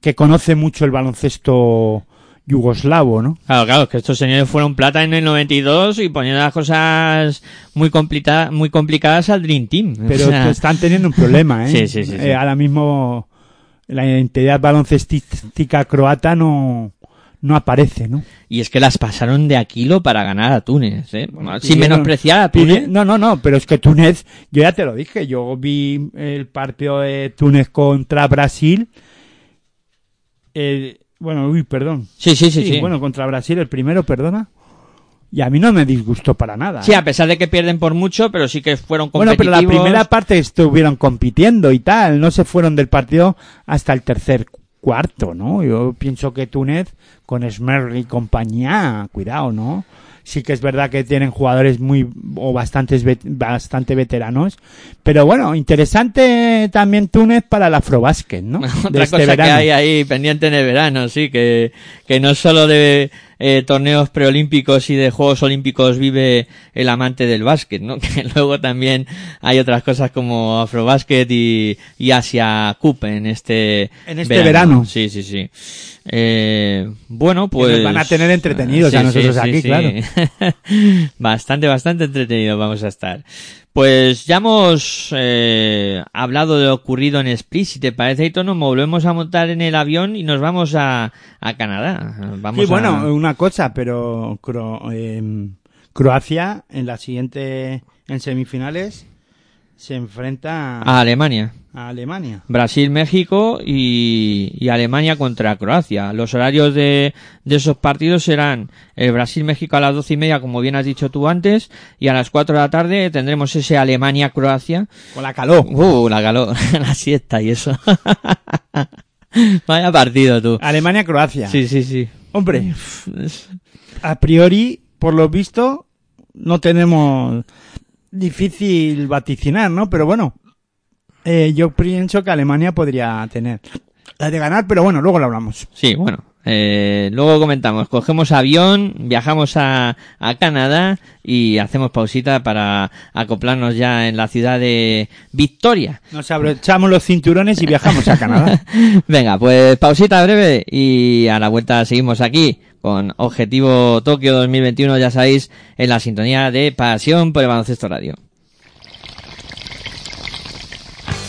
que conoce mucho el baloncesto yugoslavo, ¿no? Claro, claro, que estos señores fueron plata en el 92 y poniendo las cosas muy, complica- muy complicadas al Dream Team. Pero O sea, están teniendo un problema, ¿eh? Sí, sí, sí, sí. Eh, ahora mismo la identidad baloncestística croata no, no aparece, ¿no? Y es que las pasaron de Aquilo para ganar a Túnez, ¿eh? Sin Pidieron- menospreciar a Túnez. No, no, no, pero es que Túnez, yo ya te lo dije, yo vi el partido de Túnez contra Brasil. Bueno, uy, perdón. Sí, sí, sí, Sí, sí. bueno, contra Brasil el primero, perdona. Y a mí no me disgustó para nada. Sí, ¿eh? a pesar de que pierden por mucho, pero sí que fueron Bueno, pero competitivos. la primera parte estuvieron compitiendo y tal, no se fueron del partido hasta el tercer cuarto, ¿no? Yo pienso que Túnez, con Smerl y compañía, cuidado, ¿no? Sí que es verdad que tienen jugadores muy o bastantes bastante veteranos, pero bueno, interesante también Túnez para el afrobásquet, ¿no? Otra De este cosa que verano. hay ahí pendiente en el verano, sí, que, que no solo de eh, torneos preolímpicos y de Juegos Olímpicos vive el amante del básquet, ¿no? Que luego también hay otras cosas como Afrobásquet y, y Asia Cup en este, En este verano. Sí, sí, sí. Eh, bueno, pues... nos van a tener entretenidos a nosotros aquí, claro. bastante, bastante entretenidos vamos a estar. Pues ya hemos eh, hablado de lo ocurrido en Split. Si te parece, Hito, nos volvemos a montar en el avión y nos vamos a, a Canadá. Vamos Sí, bueno, a... una cosa, pero Cro- em, Croacia en la siguiente, en semifinales, se enfrenta a Alemania. A Alemania. Brasil, México y, y Alemania contra Croacia. Los horarios de, de esos partidos serán el Brasil-México a las doce y media, como bien has dicho tú antes, y a las cuatro de la tarde tendremos ese Alemania-Croacia. Con la calor. Uh, la calor, la siesta y eso. Vaya partido tú. Alemania-Croacia. Sí, sí, sí. Hombre, a priori, por lo visto, no tenemos difícil vaticinar, ¿no? Pero bueno, eh, yo pienso que Alemania podría tener la de ganar, pero bueno, luego lo hablamos. Sí, bueno. Eh, luego comentamos, cogemos avión, viajamos a, a Canadá y hacemos pausita para acoplarnos ya en la ciudad de Victoria. Nos abrochamos los cinturones y viajamos a Canadá. Venga, pues pausita breve y a la vuelta seguimos aquí con Objetivo Tokio 2021, ya sabéis, en la sintonía de Pasión por el Baloncesto Radio.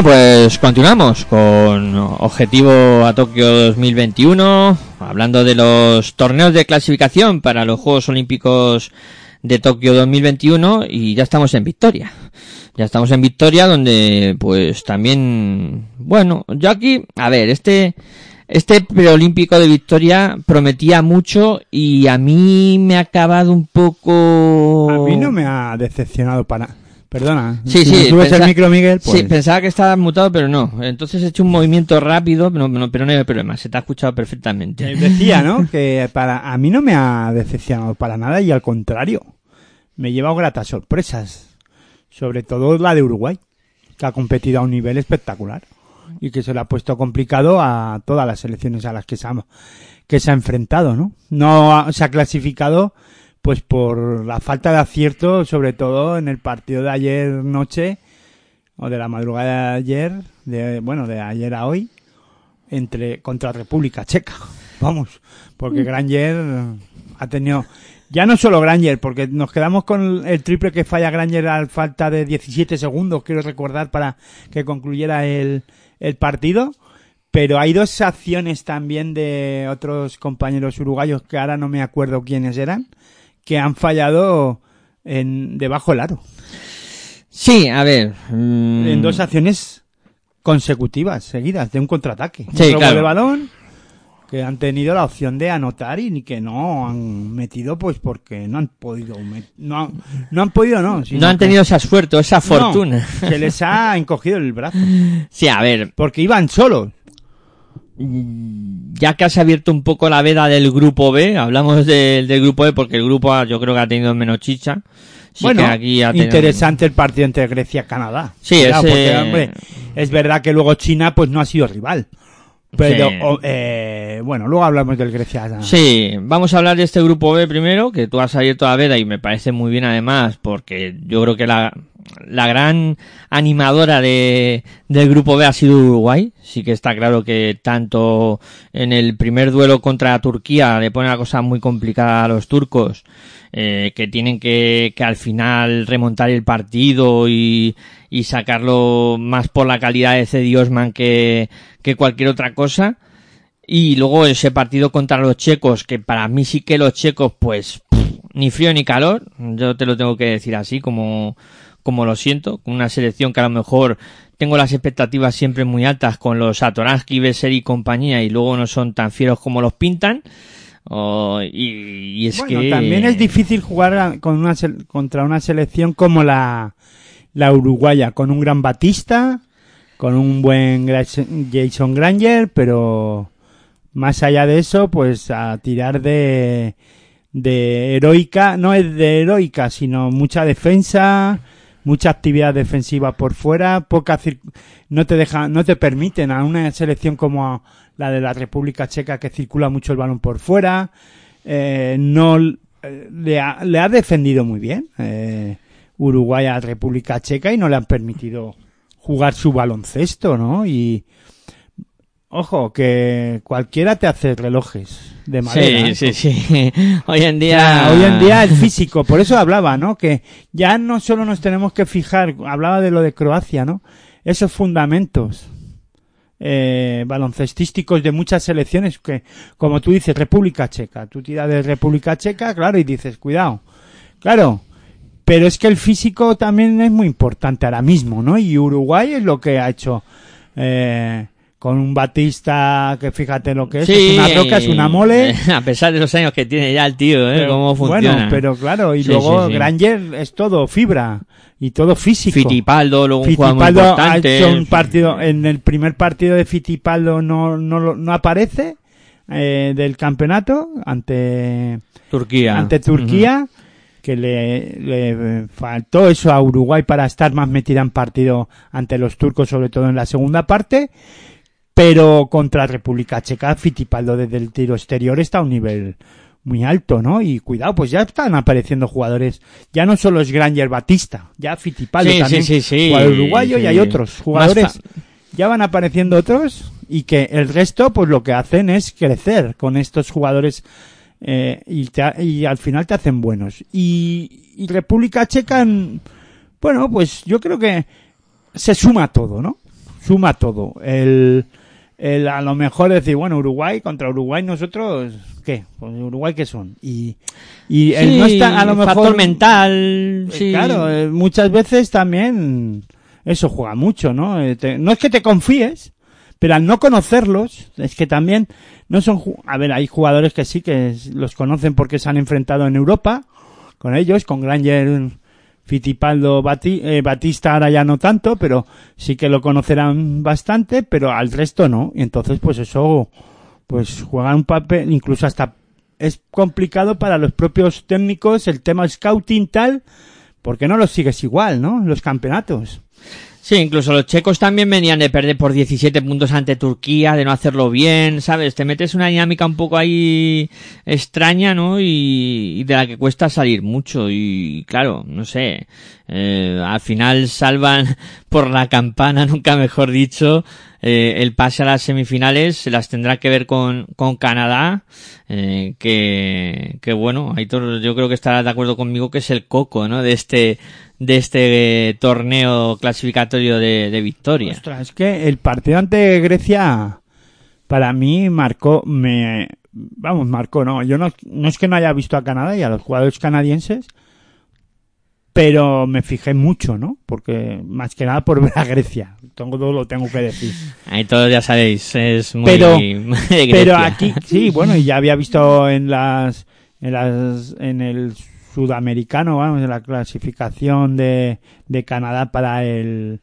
Bueno, pues continuamos con objetivo a Tokio 2021, hablando de los torneos de clasificación para los Juegos Olímpicos de Tokio 2021 y ya estamos en Victoria. Ya estamos en Victoria donde pues también, bueno, yo aquí, a ver, este este preolímpico de Victoria prometía mucho y a mí me ha acabado un poco A mí no me ha decepcionado para... Perdona. Sí, si sí. subes pensa- el micro, Miguel, pues... Sí, pensaba que estaba mutado, pero no. Entonces he hecho un movimiento rápido, pero no, pero no hay problema. Se te ha escuchado perfectamente. Eh, Decía, ¿no? Que para a mí no me ha decepcionado para nada y al contrario, me he llevado gratas sorpresas. Sobre todo la de Uruguay, que ha competido a un nivel espectacular y que se le ha puesto complicado a todas las selecciones a las que se ha, que se ha enfrentado, ¿no? No ha- se ha clasificado pues por la falta de acierto, sobre todo en el partido de ayer noche o de la madrugada de ayer, de, bueno, de ayer a hoy, entre contra República Checa. Vamos, porque Granger ha tenido ya no solo Granger, porque nos quedamos con el triple que falla Granger al falta de 17 segundos, quiero recordar para que concluyera el, el partido, pero hay dos acciones también de otros compañeros uruguayos que ahora no me acuerdo quiénes eran, que han fallado en debajo del aro, Sí, a ver. mm, en dos acciones consecutivas, seguidas, de un contraataque. Un Sí, robo claro. de balón que han tenido la opción de anotar y ni que no han metido pues porque no han podido no han, no han podido no no han tenido esa suerte esa No, fortuna. se les ha encogido el brazo Sí, a ver. porque iban solos Ya que has abierto un poco la veda del grupo B, hablamos del del grupo B porque el grupo A yo creo que ha tenido menos chicha. Sí bueno aquí tenido- interesante el partido entre Grecia y Canadá Sí, Cuidado, ese- porque, hombre, es verdad que luego China pues no ha sido rival pero Sí. o- eh, bueno luego hablamos del Grecia Sí, vamos a hablar de este grupo B primero, que tú has abierto la veda y me parece muy bien además, porque yo creo que la, la gran animadora de, del grupo B ha sido Uruguay. Sí que está claro que tanto en el primer duelo contra Turquía le pone la cosa muy complicada a los turcos, eh, que tienen que, que al final remontar el partido y, y sacarlo más por la calidad de Cedi Osman que, que cualquier otra cosa. Y luego ese partido contra los checos, que para mí sí que los checos, pues, ni frío ni calor, yo te lo tengo que decir así, como, como lo siento, con una selección que a lo mejor tengo las expectativas siempre muy altas con los Atoransky, Besser y compañía, y luego no son tan fieros como los pintan. Oh, y, y es bueno, que también es difícil jugar con una contra una selección como la, la uruguaya, con un gran Batista, con un buen Jason Granger, pero más allá de eso, pues a tirar de, de heroica, no es de heroica, sino mucha defensa, mucha actividad defensiva por fuera, poca no te deja, no te permiten a una selección como la de la República Checa que circula mucho el balón por fuera, eh, no eh, le ha, le ha defendido muy bien eh, Uruguay a la República Checa y no le han permitido jugar su baloncesto, ¿no? Y ojo que cualquiera te hace relojes de madera. Sí, ¿eh? sí, sí. Hoy en día. hoy en día el físico, por eso hablaba, ¿no? Que ya no solo nos tenemos que fijar, hablaba de lo de Croacia, ¿no? Esos fundamentos eh, baloncestísticos de muchas selecciones que, como tú dices, República Checa, tú tiras de República Checa, claro, y dices, cuidado, claro, pero es que el físico también es muy importante ahora mismo, ¿no? Y Uruguay es lo que ha hecho, eh, con un Batista que fíjate lo que es, es una roca, es una mole. A pesar de los años que tiene ya el tío, ¿eh? Pero, Cómo funciona. Bueno, pero claro, y Sí, luego sí, sí. Granger es todo fibra y todo físico. Fitipaldo, luego un jugador muy Fittipaldo ha importante. hecho un partido, en el primer partido de Fittipaldo no, no, no aparece eh, del campeonato ante, Turquía. ante Turquía, que le, le faltó eso a Uruguay para estar más metida en partido ante los turcos, sobre todo en la segunda parte. Pero contra República Checa, Fittipaldo desde el tiro exterior está a un nivel muy alto, ¿no? Y cuidado, pues ya están apareciendo jugadores, ya no solo es Granger Batista, ya Fittipaldo Sí, también, sí, sí, sí. jugador uruguayo y hay otros jugadores, ya van apareciendo otros y que el resto pues lo que hacen es crecer con estos jugadores eh, y, te- y al final te hacen buenos. Y, y República Checa, bueno, pues yo creo que se suma todo, ¿no? suma todo. El, el a lo mejor decir, bueno, Uruguay contra Uruguay nosotros, ¿qué? Pues Uruguay qué son. Y, y el no está a lo factor mejor mental, eh, sí. Claro, eh, muchas veces también eso juega mucho, ¿no? Eh, no es que te confíes, pero al no conocerlos, es que también no son... A ver, hay jugadores que sí que los conocen porque se han enfrentado en Europa con ellos, con Granger, Fittipaldo, Bati- eh, Batista ahora ya no tanto, pero sí que lo conocerán bastante, pero al resto no. Y entonces, pues eso, pues juega un papel, incluso hasta es complicado para los propios técnicos el tema scouting tal, porque no los sigues igual, ¿no? Los campeonatos. Sí, incluso los checos también venían de perder por 17 puntos ante Turquía, de no hacerlo bien, ¿sabes? Te metes una dinámica un poco ahí extraña, ¿no? Y, y de la que cuesta salir mucho. Y claro, no sé, eh, al final salvan por la campana, nunca mejor dicho, eh, el pase a las semifinales, se las tendrá que ver con, con Canadá, eh, que, que bueno, Aitor, yo creo que estarás de acuerdo conmigo que es el coco, ¿no? De este, de este torneo clasificatorio de, de victoria. Ostras, es que el partido ante Grecia para mí marcó, me, vamos, marcó, no, yo no, no es que no haya visto a Canadá y a los jugadores canadienses, pero me fijé mucho, ¿no? Porque más que nada por ver a Grecia, todo lo tengo que decir. Ahí todos ya sabéis, es muy Pero- de Pero aquí, sí, bueno, y ya había visto en las, en las, en el sudamericano, vamos, en la clasificación de, de Canadá para el,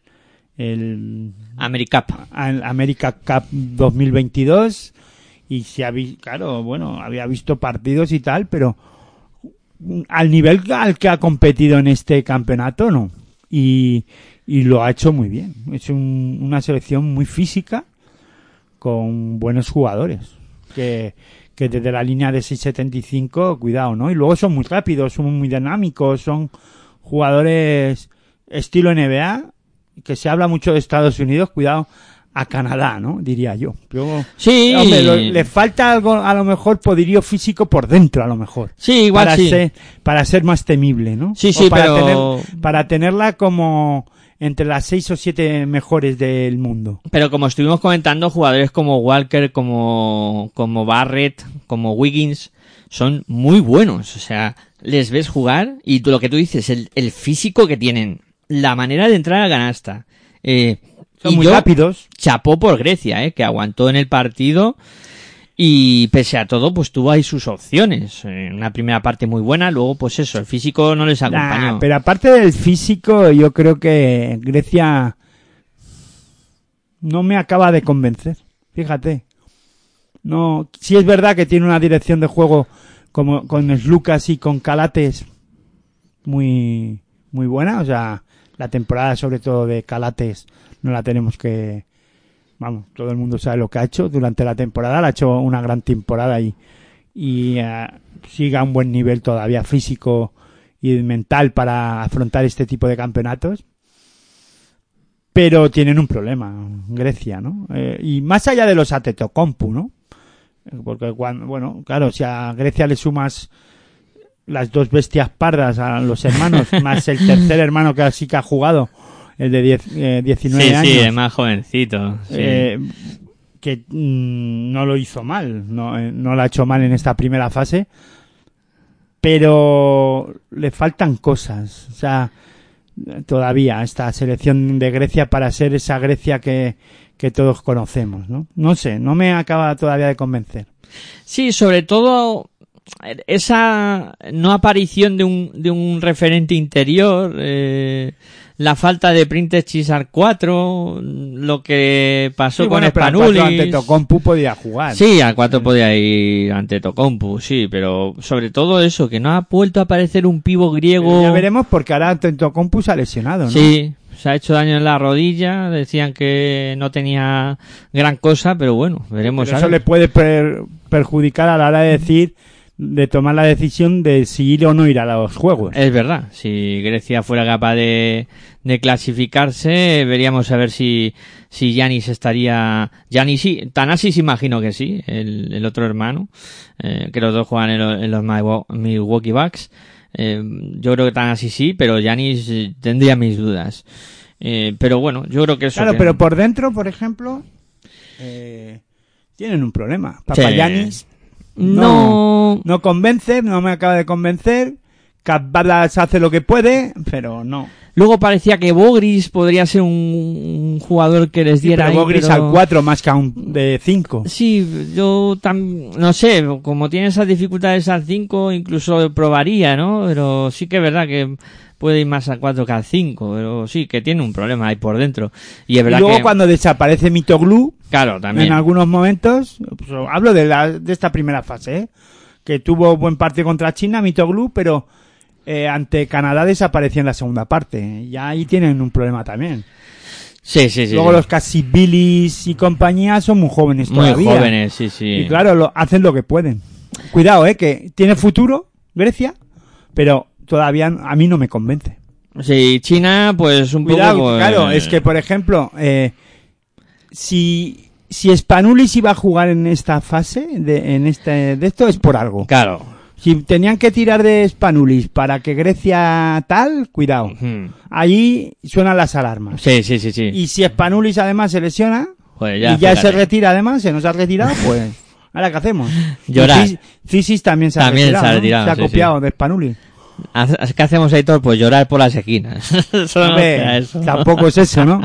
el AmeriCup. al America Cup 2022 y se había, claro, bueno, había visto partidos y tal, pero al nivel al que ha competido en este campeonato, no. Y, y lo ha hecho muy bien. Es un- una selección muy física con buenos jugadores. Que, que desde la línea de 6.75, cuidado, ¿no? Y luego son muy rápidos, son muy dinámicos, son jugadores estilo NBA, que se habla mucho de Estados Unidos, cuidado, a Canadá, ¿no? Diría yo. Yo- Sí, Hombre, lo- le falta algo, a lo mejor, poderío físico por dentro, a lo mejor. sí, igual para sí. ser, para ser más temible, ¿no? Sí, O sí, para pero- tener- para tenerla como entre las seis o siete mejores del mundo. Pero como estuvimos comentando, jugadores como Walker, como, como Barrett, como Wiggins, son muy buenos. O sea, les ves jugar y tú- lo que tú dices, el, el físico que tienen, la manera de entrar a canasta. Eh, Son y muy yo rápidos. chapó por Grecia, eh, que aguantó en el partido y pese a todo, pues tuvo ahí sus opciones. En una primera parte muy buena, luego pues eso, el físico no les acompañó. Nah, pero aparte del físico, yo creo que Grecia no me acaba de convencer. Fíjate. No, sí es verdad que tiene una dirección de juego como con Slucas y con Calates muy muy buena, o sea, la temporada sobre todo de Calates no la tenemos que vamos, todo el mundo sabe lo que ha hecho durante la temporada, la ha hecho una gran temporada y y eh, sigue a un buen nivel todavía físico y mental para afrontar este tipo de campeonatos. Pero tienen un problema, Grecia, ¿no? Eh, y más allá de los Atetocompu, ¿no? Eh, Porque cuando, bueno, claro, si a Grecia le sumas las dos bestias pardas a los hermanos, más el tercer hermano que sí que ha jugado, el de 10, eh, 19 sí, años sí, es más jovencito. sí. eh, que mm, no lo hizo mal, no, eh, no lo ha hecho mal en esta primera fase, pero le faltan cosas, o sea, todavía a esta selección de Grecia para ser esa Grecia que, que todos conocemos, ¿no? No sé, no me acaba todavía de convencer. Sí, sobre todo esa no aparición de un, de un referente interior, eh, la falta de Printer Chisar 4, lo que pasó Sí, con bueno, pero Spanulis. ante Tocompu podía jugar. Sí, al 4 podía ir ante Tocompu, sí, pero sobre todo eso, que no ha vuelto a aparecer un pivo griego. Pero ya veremos porque ahora Tocompu se ha lesionado, ¿no? Sí, se ha hecho daño en la rodilla, decían que no tenía gran cosa, pero bueno, veremos. Pero eso le puede per- perjudicar a la hora de decir, de tomar la decisión de si ir o no ir a los juegos. Es verdad, si Grecia fuera capaz de, de clasificarse, veríamos a ver si si Yanis estaría... Yanis sí, Tanasis imagino que sí, el, el otro hermano, eh, que los dos juegan en, lo- en los Milwa- Milwaukee Bucks. Eh, yo creo que Tanasis sí, pero Yanis eh, tendría mis dudas. Eh, pero bueno, yo creo que eso. Claro, que- pero por dentro, por ejemplo, tienen un problema. Papayanis No. no convence, no me acaba de convencer. Capbadas hace lo que puede, pero no. Luego parecía que Bogris podría ser un, un jugador que les Sí, diera pero ahí, Bogris pero- al 4 más que a un de 5. Sí, yo tam- no sé, como tiene esas dificultades al 5, incluso probaría, ¿no? Pero sí que es verdad que puede ir más al 4 que al 5, pero sí, que tiene un problema ahí por dentro. Y es Y verdad luego que, cuando desaparece Mitoglu, claro, también. en algunos momentos, pues, hablo de, la, de esta primera fase, ¿eh? que tuvo buen partido contra China, Mitoglu, pero eh, ante Canadá desapareció en la segunda parte. Y ahí tienen un problema también. Sí, sí, sí. Luego sí. los Casibilis y compañía son muy jóvenes Muy todavía. jóvenes, sí, sí. Y claro, lo, hacen lo que pueden. Cuidado, eh, que tiene futuro Grecia, pero todavía a mí no me convence. Sí, China, pues un Cuidado, poco... pues, claro, eh, es que por ejemplo, eh, si si Spanulis iba a jugar en esta fase de en este de esto es por algo. Claro. Si tenían que tirar de Spanulis para que Grecia tal, cuidado. Ujú. Allí suenan las alarmas. Sí, sí, sí, sí. Y si Spanulis además se lesiona Joder, y ya se retira además, se nos ha retirado, pues ahora qué hacemos? Llorar. Cisis también se ha También retirado, se ha ¿no? retirado, Se ha sí, copiado de Spanulis. ¿Qué hacemos, Aitor? Pues llorar por las esquinas. Hombre, queda eso. tampoco es eso, ¿no?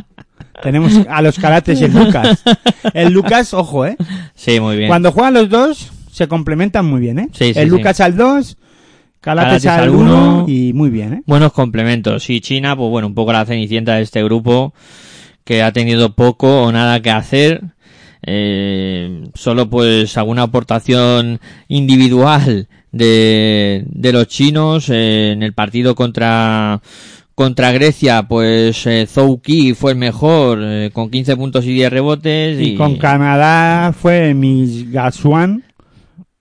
Tenemos a los Carates y el Lucas. El Lucas, ojo, ¿eh? Sí, muy bien. Cuando juegan los dos, se complementan muy bien, ¿eh? Sí, sí, el sí. Lucas al 2, Calates Calates al al 1 uno. y muy bien, ¿eh? Buenos complementos. Y China, pues bueno, un poco la cenicienta de este grupo, que ha tenido poco o nada que hacer. Eh, solo pues alguna aportación individual de, de los chinos eh, en el partido contra contra Grecia pues eh, Zhou Qi fue el mejor eh, con 15 puntos y 10 rebotes y, Y con Canadá fue mis Gasuan,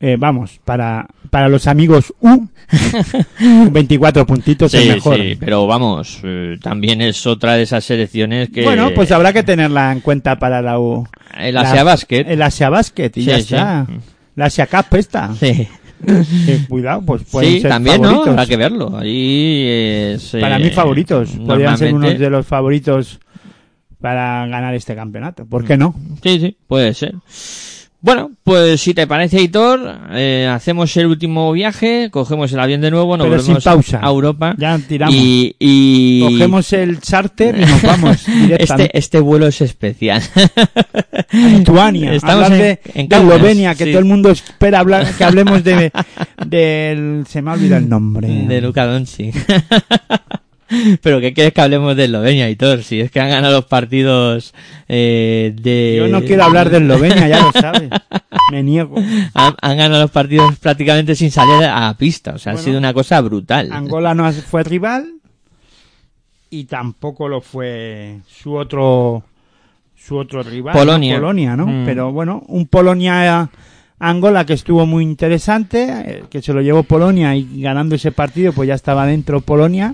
eh, vamos, para, para los amigos U, 24 puntitos sí, el mejor. sí, pero vamos eh, también es otra de esas selecciones que Bueno, pues habrá que tenerla en cuenta para la U. el Asia Basket El Asia Basket, y Sí, ya sí. está. La Asia Cup esta. sí. Eh, cuidado, pues pueden Sí, ser también, ¿no? Habrá que verlo. Ahí es, Para eh, mí favoritos. Podrían ser unos de los favoritos para ganar este campeonato. ¿Por qué no? Sí, sí, puede ser. Bueno, pues si te parece, Hitor, eh, hacemos el último viaje, cogemos el avión de nuevo, nos Pero sin volvemos pausa. a Europa. Ya tiramos. Y, y- Cogemos el charter y nos vamos directamente este, este vuelo es especial. Lituania. Estamos hablar en- de, en de Kaunas, Eslovenia, que sí. todo el mundo espera hablar, que hablemos de del se me ha olvidado el nombre. de Luka Doncic. Pero ¿qué quieres que hablemos de Eslovenia, Hitor? Si es que han ganado los partidos eh, de... Yo no quiero hablar de Eslovenia, ya lo sabes. Me niego. Han, han ganado los partidos prácticamente sin salir a pista. O sea, Bueno, ha sido una cosa brutal. Angola no fue rival y tampoco lo fue su otro su otro rival, ¿no? Polonia. Polonia, ¿no? Mm. Pero bueno, un Polonia Angola que estuvo muy interesante, eh, que se lo llevó Polonia y ganando ese partido pues ya estaba dentro Polonia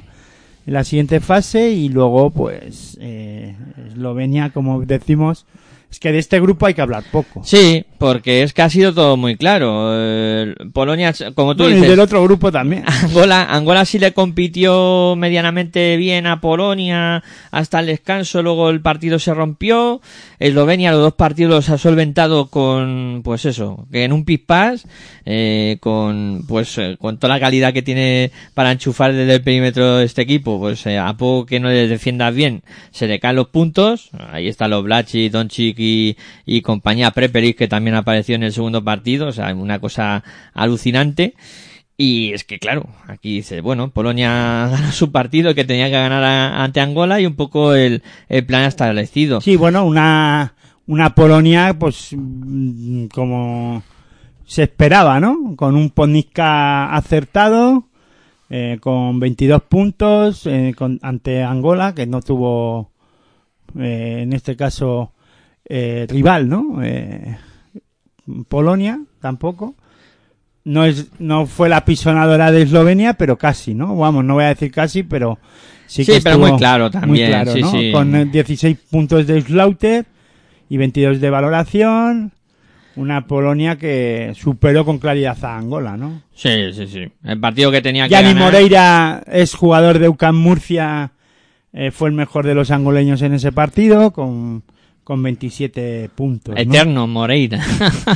la siguiente fase y luego pues eh, Eslovenia como decimos es que de este grupo hay que hablar poco. Sí, porque es que ha sido todo muy claro. Eh, Polonia, como tú Bueno, y dices, del otro grupo también. Angola, Angola sí le compitió medianamente bien a Polonia hasta el descanso, luego el partido se rompió. Eslovenia los dos partidos los ha solventado con, pues eso, que en un pispás, eh, con, pues, eh, con toda la calidad que tiene para enchufar desde el perímetro este equipo, pues eh, a poco que no le defiendas bien, se le caen los puntos. Ahí están los Blachi, Doncic y, y compañía Preperic que también apareció en el segundo partido, o sea, una cosa alucinante. Y es que, claro, aquí dice, bueno, Polonia ganó su partido que tenía que ganar a- ante Angola y un poco el, el plan establecido. Sí, bueno, una, una Polonia, pues, como se esperaba, ¿no? Con un Ponitka acertado, eh, con 22 puntos, eh, con, ante Angola, que no tuvo, eh, en este caso, eh, rival, ¿no? Polonia, tampoco. No es, no fue la pisonadora de Eslovenia, pero casi, ¿no? Vamos, no voy a decir casi, pero sí Sí, que pero estuvo muy claro también, claro, sí, ¿no? sí. Con eh, 16 puntos de Slaughter y 22 de valoración. Una Polonia que superó con claridad a Angola, ¿no? Sí, sí, sí. El partido que tenía que Yanni ganar. Moreira es jugador de UCAM Murcia eh, fue el mejor de los angoleños en ese partido con, con 27 puntos. ¿no? Eterno, Moreira.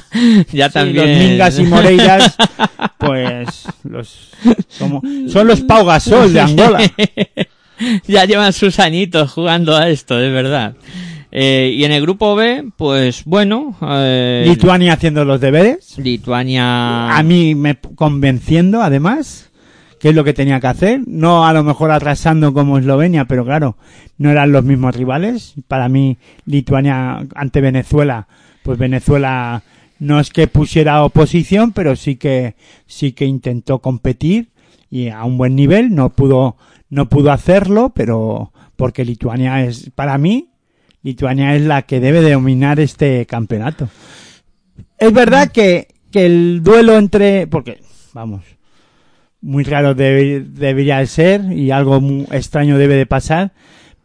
ya Sí, también. los Mingas y Moreiras, pues los, como- son los Pau Gasol de Angola. ya llevan sus añitos jugando a esto, de verdad. Eh, y en el grupo B, pues bueno, eh, Lituania haciendo los deberes. Lituania. A mí me convenciendo, además, que es lo que tenía que hacer. No a lo mejor atrasando como Eslovenia, pero claro, no eran los mismos rivales. Para mí, Lituania ante Venezuela, pues Venezuela no es que pusiera oposición, pero sí que, sí que intentó competir y a un buen nivel. No pudo, no pudo hacerlo, pero porque Lituania es, para mí, Lituania es la que debe de dominar este campeonato. Es verdad que, que el duelo entre, porque, vamos, muy raro debe- debería de ser y algo muy extraño debe de pasar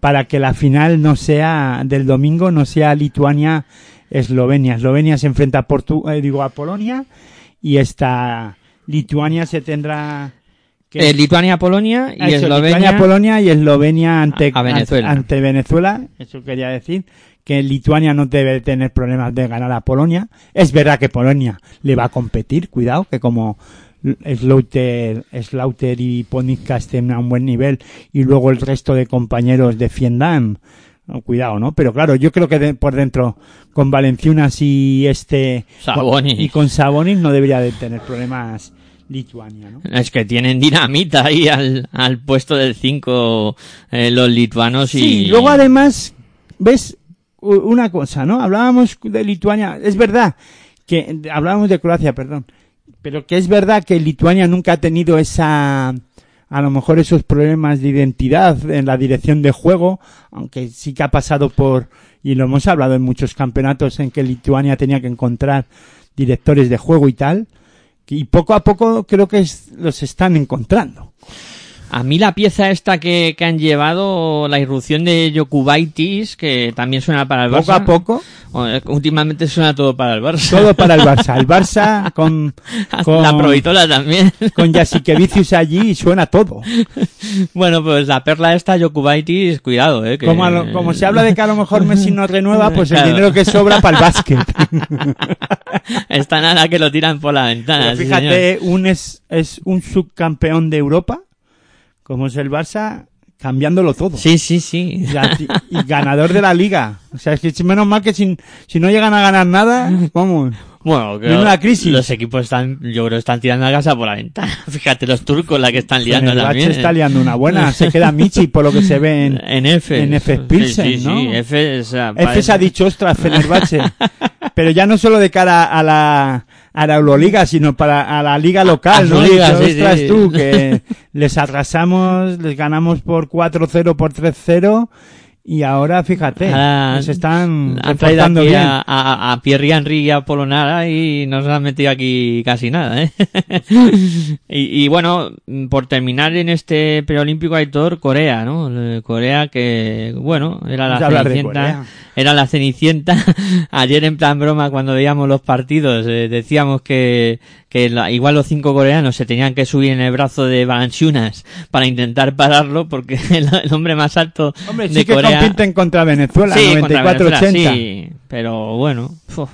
para que la final no sea del domingo, no sea Lituania-Eslovenia. Eslovenia se enfrenta a, Portu- eh, digo, a Polonia y esta Lituania se tendrá que... Eh, Lituania-Polonia y Ah, eso, Eslovenia. Lituania-Polonia y Eslovenia ante, a Venezuela. ante Venezuela. Eso quería decir que Lituania no debe tener problemas de ganar a Polonia. Es verdad que Polonia le va a competir, cuidado, que como Slaughter, Slaughter y Ponica estén a un buen nivel y luego el resto de compañeros defiendan, cuidado, ¿no? Pero claro, yo creo que de- por dentro con Valenciunas y este Sabonis. y con Sabonis no debería de tener problemas Lituania, ¿no? Es que tienen dinamita ahí al, al puesto del 5 los lituanos y... Sí, luego además, ves una cosa, ¿no? Hablábamos de Lituania, es verdad que hablábamos de Croacia, perdón, pero que es verdad que Lituania nunca ha tenido esa a lo mejor esos problemas de identidad en la dirección de juego, aunque sí que ha pasado por y lo hemos hablado en muchos campeonatos en que Lituania tenía que encontrar directores de juego y tal, y poco a poco creo que los están encontrando. A mí la pieza esta que, que han llevado, la irrupción de Jokubaitis, que también suena para el Barça. Poco a poco eh, Últimamente suena todo para el Barça. todo para el Barça. El Barça con, con, La Provitola también. con Jasikevicius allí y suena todo. bueno, pues la perla esta, Jokubaitis, cuidado, eh. Que... Como, lo- como se habla de que a lo mejor Messi no renueva, pues el dinero que sobra para el básquet. Está nada que lo tiran por la ventana. Pero sí, fíjate, un es, es un subcampeón de Europa, como es el Barça, cambiándolo todo. Sí, sí, sí. Y, ganador de la liga. O sea, es que menos mal que si, si no llegan a ganar nada, vamos. Bueno, que Menuda crisis. los equipos están, yo creo, están tirando la casa por la ventana. Fíjate los turcos la que están liando el también. está liando una buena. Se queda Michi por lo que se ve en, En F. en F. Pilsen, sí, sí, ¿no? Sí, F, o sea, F se ha dicho, ostras, Fenerbahce. Pero ya no solo de cara a la, a la Euroliga, sino para a la liga local, a su ¿no? liga, sí, ostras, sí. tú, que les atrasamos, les ganamos por 4-0, por 3-0, y ahora, fíjate, Ahora se están han traído reforzando aquí bien. a, a, a Pierre Henry y a Polonara y nos han metido aquí casi nada, ¿eh? y, y bueno, por terminar en este preolímpico, Aitor, Corea, ¿no? Corea que, bueno, era la Vamos cenicienta. Corea. Era la cenicienta. Ayer en plan broma, cuando veíamos los partidos, eh, decíamos que, que la- igual los cinco coreanos se tenían que subir en el brazo de Balanchunas para intentar pararlo porque el, el hombre más alto Hombre, de sí que Corea... compiten contra Venezuela, Sí, contra 94-80. Venezuela, sí, pero bueno, uf,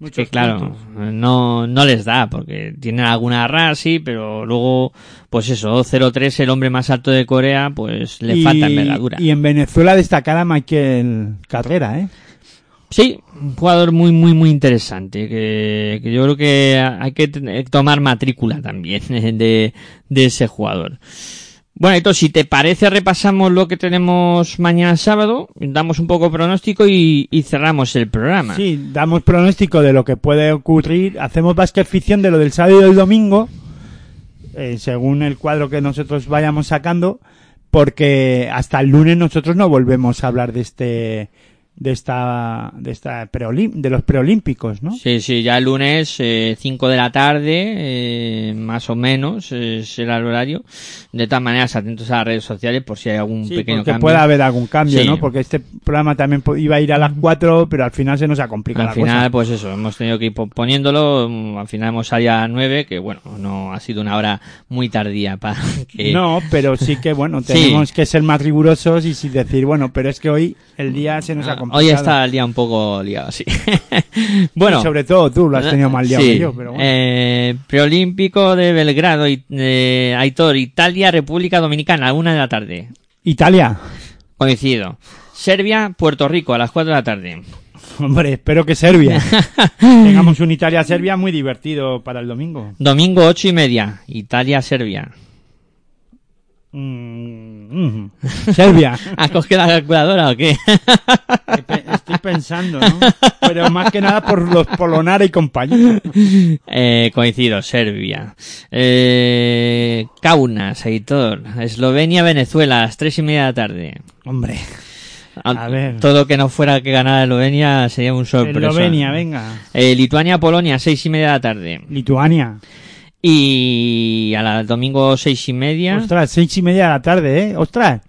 es que claro, no, no les da, porque tienen alguna RAR, sí, pero luego, pues eso, 0-3, el hombre más alto de Corea, pues le y, falta envergadura. y en Venezuela destacar a Michael Carrera, ¿eh? Sí, un jugador muy, muy, muy interesante, que, que yo creo que hay que tomar matrícula también de, de ese jugador. Bueno, entonces, si te parece, repasamos lo que tenemos mañana sábado, damos un poco pronóstico y, cerramos el programa. Sí, damos pronóstico de lo que puede ocurrir. Hacemos básquet ficción de lo del sábado y del domingo, eh, según el cuadro que nosotros vayamos sacando, porque hasta el lunes nosotros no volvemos a hablar de este de esta de esta preolim- de los preolímpicos, ¿no? Sí, sí, ya el lunes, 5 de la tarde, eh, más o menos, eh, será el horario. De todas maneras, atentos a las redes sociales por si hay algún Sí, pequeño porque cambio. puede haber algún cambio, Sí. ¿no? Porque este programa también iba a ir a las 4, pero al final se nos ha complicado Al la final, cosa. pues eso, hemos tenido que ir po- poniéndolo. mm, Al final hemos salido a las 9, que bueno, no ha sido una hora muy tardía para que. No, pero sí que, bueno, Sí. tenemos que ser más rigurosos y sí decir, bueno, pero es que hoy el día se nos ha Ah, Hoy está el día un poco liado, sí. bueno. Y sobre todo tú lo has tenido más liado Sí. que yo, pero bueno. Eh, preolímpico de Belgrado, y, eh, Aitor, Italia, República Dominicana, a una de la tarde. Italia. Coincido. Serbia, Puerto Rico, a las 4 de la tarde. Hombre, espero que Serbia. Tengamos un Italia-Serbia muy divertido para el domingo. Domingo, 8 y media, Italia, Serbia. Mm, mm. Serbia. ¿Has cogido la calculadora o qué? Estoy pensando, ¿no? Pero más que nada por los Polonara y compañía. Eh, coincido, Serbia. Eh, Kaunas, Aitor. Eslovenia, Venezuela, a las 3 y media de la tarde. Hombre, A- A ver. Todo que no fuera que ganara Eslovenia sería un sorpresa. Eslovenia, venga. Eh, Lituania, Polonia, seis y media de la tarde. Lituania. Y a la domingo seis y media. Ostras, seis y media de la tarde, ¿eh? Ostras.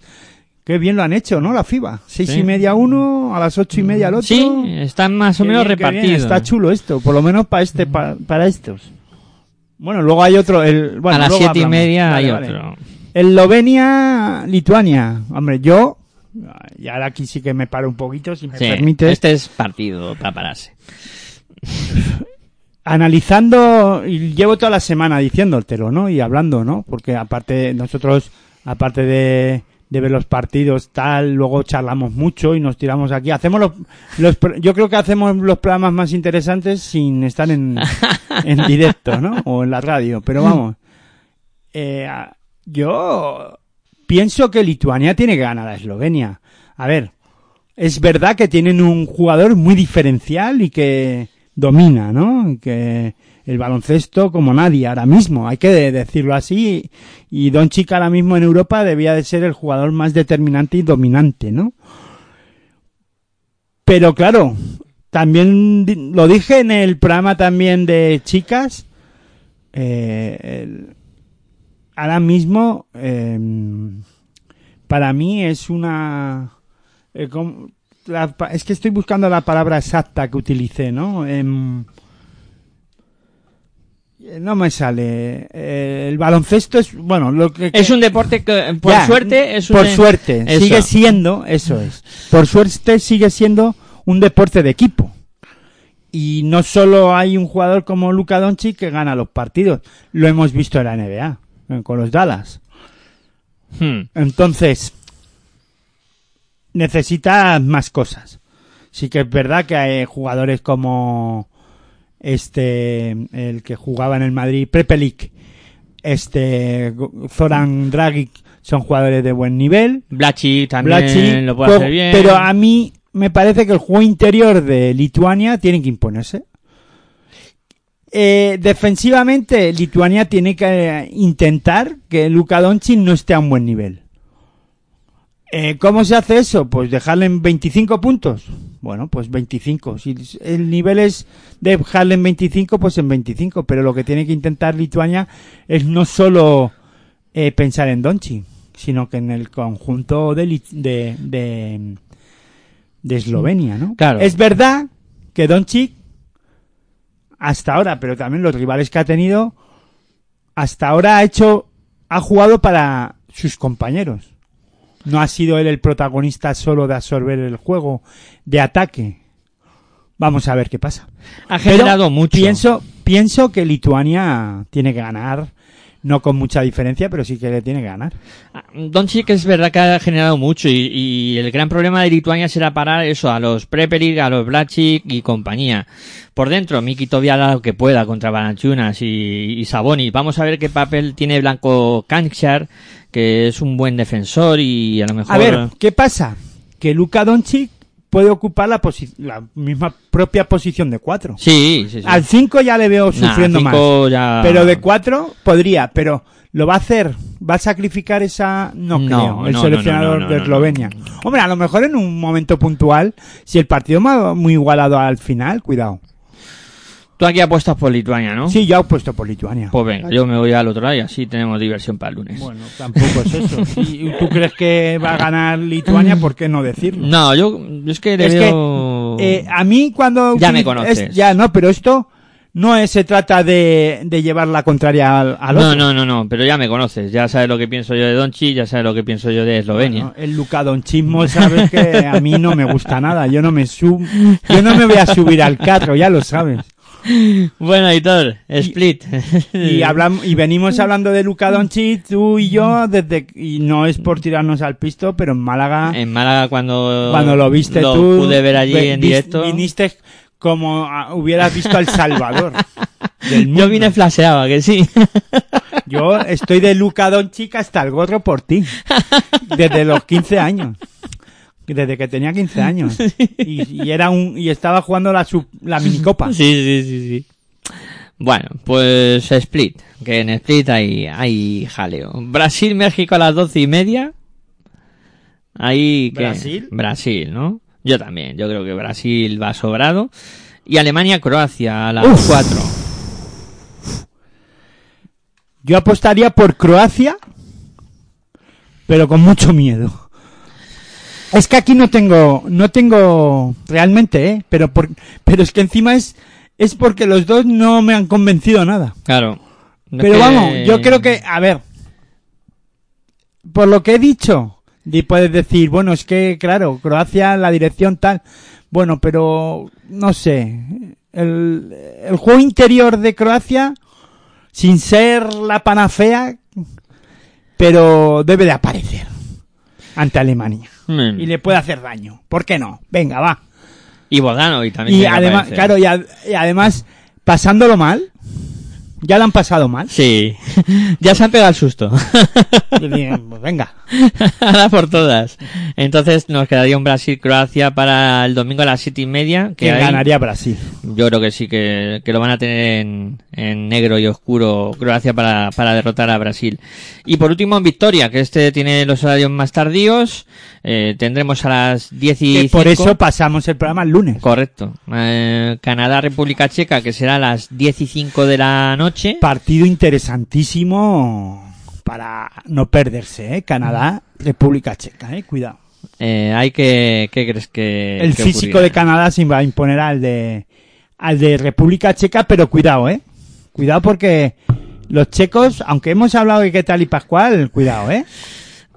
Qué bien lo han hecho, ¿no? La FIBA. Seis Sí. y media uno, a las ocho y media al otro. Sí, están más o menos repartidos. Está chulo esto, por lo menos para este, pa- para estos. Bueno, luego hay otro. El, bueno, a las siete y media Vale, hay vale. otro. Eslovenia, Lituania. Hombre, yo. Y ahora aquí sí que me paro un poquito, si me Sí, permites. este es partido para pararse. analizando y llevo toda la semana diciéndotelo, ¿no? Y hablando, ¿no? Porque aparte nosotros aparte de, de ver los partidos tal, luego charlamos mucho y nos tiramos aquí, hacemos los, los yo creo que hacemos los programas más interesantes sin estar en, en directo, ¿no? O en la radio, pero vamos. Eh, yo pienso que Lituania tiene que ganar a Eslovenia. A ver, es verdad que tienen un jugador muy diferencial y que domina, ¿no? Que el baloncesto como nadie ahora mismo, hay que de- decirlo así. Y Doncic ahora mismo en Europa debía de ser el jugador más determinante y dominante, ¿no? Pero claro, también lo dije en el programa también de chicas. eh, ahora mismo, eh, para mí es una. eh, la es que estoy buscando la palabra exacta que utilicé, ¿no? Em, eh, no me sale. Eh, el baloncesto es. Bueno, lo que. Es un deporte que, por Ya, suerte, es un por suerte Eso. sigue siendo eso es por suerte sigue siendo un deporte de equipo y no solo hay un jugador como Luka Doncic que gana los partidos lo hemos visto en la NBA eh, con los Dallas Hmm. entonces necesita más cosas sí que es verdad que hay jugadores como este el que jugaba en el Madrid Prepelic este Zoran Dragic son jugadores de buen nivel Blachi también Blachi, lo puede hacer bien. Pero a mí me parece que el juego interior de Lituania tiene que imponerse. Eh, defensivamente, Lituania tiene que intentar que Luka Doncic no esté a un buen nivel. Eh, ¿Cómo se hace eso? Pues dejarle en 25 puntos. Bueno, pues 25. Si el nivel es de dejarle en 25, pues en 25. Pero lo que tiene que intentar Lituania es no solo eh, pensar en Doncic, sino que en el conjunto de, de, de, de Eslovenia, ¿no? Claro. Es verdad que Doncic hasta ahora, pero también los rivales que ha tenido, hasta ahora ha hecho, ha jugado para sus compañeros. No ha sido él el protagonista solo de absorber el juego de ataque. Vamos a ver qué pasa. ha Pero generado mucho. Pienso, pienso que Lituania tiene que ganar, no con mucha diferencia, pero sí que le tiene que ganar. Doncic es verdad que ha generado mucho y, y el gran problema de Lituania será parar eso a los Prepelic, a los Blachic y compañía. Por dentro, Miki Tobi hará lo que pueda contra Balanchunas y, y Sabonis. Vamos a ver qué papel tiene Blanco Kanchar, que es un buen defensor y a lo mejor... A ver, ¿qué pasa? Que Luka Doncic puede ocupar la, la misma propia posición de cuatro. Sí, sí, sí. Al 5 ya le veo sufriendo cinco más. ya- Pero de 4 podría, pero ¿Lo va a hacer? ¿Va a sacrificar esa...? No, No, creo, el no, seleccionador no, de. Eslovenia. Hombre, a lo mejor en un momento puntual, si el partido va muy igualado al final, cuidado. Tú aquí apuestas por Lituania, ¿no? Sí, yo he puesto por Lituania. Pues venga, yo me voy al otro lado y así tenemos diversión para el lunes. Bueno, tampoco es eso. Si tú crees que va a ganar Lituania, ¿por qué no decirlo? No, yo yo es que le Es que, veo... Eh, a mí cuando... Ya me conoces. es- ya, no, pero esto no es, se trata de, de llevar la contraria al, al no, otro. no, no, no, pero ya me conoces, ya sabes lo que pienso yo de Donchi, ya sabes lo que pienso yo de Eslovenia. No, el lucadonchismo, sabes que a mí no me gusta nada. Yo no me sub, yo no me voy a subir al carro, ya lo sabes. Bueno, Editor, Split. Y hablamos, y venimos hablando de Luka Doncic, tú y yo, desde, y no es por tirarnos al pisto, pero en Málaga, En Málaga cuando, cuando lo viste lo tú, pude ver allí ve- en vis- directo. viniste como hubieras visto al Salvador. del Yo vine flasheado, ¿a que sí. Yo estoy de Luca Doncic hasta el gorro por ti. Desde los 15 años. Desde que tenía 15 años. Y, y era un, y estaba jugando la, sub- la minicopa. Sí, sí, sí, sí. Bueno, pues Split, que en Split hay, hay jaleo. Brasil-México a las doce y media. Ahí, ¿qué? ¿Brasil? Brasil, ¿no? Yo también, yo creo que Brasil va sobrado. Y Alemania-Croacia a las cuatro. Yo apostaría por Croacia, pero con mucho miedo. Es que aquí no tengo, no tengo realmente, ¿eh? Pero, por, pero es que encima es, es porque los dos no me han convencido nada. Claro. Pero que- vamos, yo creo que, a ver, por lo que he dicho, y puedes decir, bueno, es que, claro, Croacia, la dirección tal, bueno, pero, no sé, el, el juego interior de Croacia, sin ser la panacea, pero debe de aparecer ante Alemania. Mm. Y le puede hacer daño. ¿Por qué no? Venga, va. Y también. Y que además, claro, y, a- y además, pasándolo mal, ya lo han pasado mal. Sí. ya se han pegado el susto. Bien, pues venga. Ahora por todas. Entonces nos quedaría un Brasil-Croacia para el domingo a las siete y media. Que ganaría Brasil. Yo creo que sí, que, que lo van a tener en, en negro y oscuro Croacia para, para derrotar a Brasil. Y por último en Victoria, que este tiene los horarios más tardíos. Eh, tendremos a las 10 y Que por eso pasamos el programa el lunes. Correcto. Eh, Canadá-República Checa, que será a las 10 y 5 de la noche. Partido interesantísimo para no perderse, ¿eh? Canadá, República Checa, ¿eh? Cuidado. Eh, hay que, ¿qué crees que el que físico ocurrirá? de Canadá se va a imponer al de al de República Checa, pero cuidado, ¿eh? Cuidado porque los checos, aunque hemos hablado de qué tal y Pascual, cuidado, ¿eh?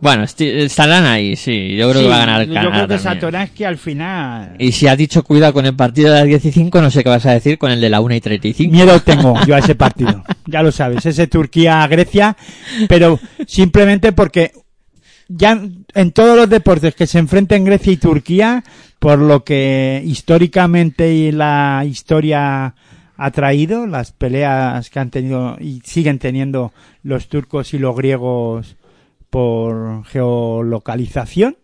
Bueno, estarán ahí, sí. Yo creo Sí, que va a ganar Yo Canadá creo que. Satoransky al final... Y si has dicho cuidado con el partido de las 10 y 5, no sé qué vas a decir con el de la 1 y 35. Miedo tengo yo a ese partido. Ya lo sabes, ese Turquía-Grecia, pero simplemente porque ya en todos los deportes que se enfrenten Grecia y Turquía, por lo que históricamente y la historia ha traído, las peleas que han tenido y siguen teniendo los turcos y los griegos por geolocalización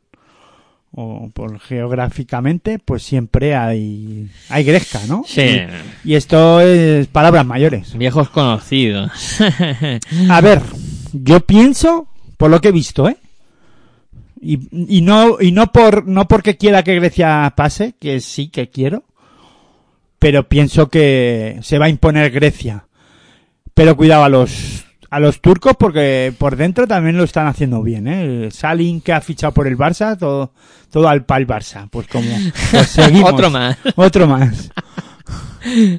o por geográficamente, pues siempre hay, hay gresca, ¿no? Sí. Y esto es palabras mayores. Viejos conocidos. A ver, yo pienso, por lo que he visto, ¿eh? Y, y no, y no por, no porque quiera que Grecia pase, que sí que quiero, pero pienso que se va a imponer Grecia. Pero cuidado a los, a los turcos porque por dentro también lo están haciendo bien, ¿eh? Salin que ha fichado por el Barça, todo, todo al pal Barça. Pues como, pues seguimos. Otro más. Otro más.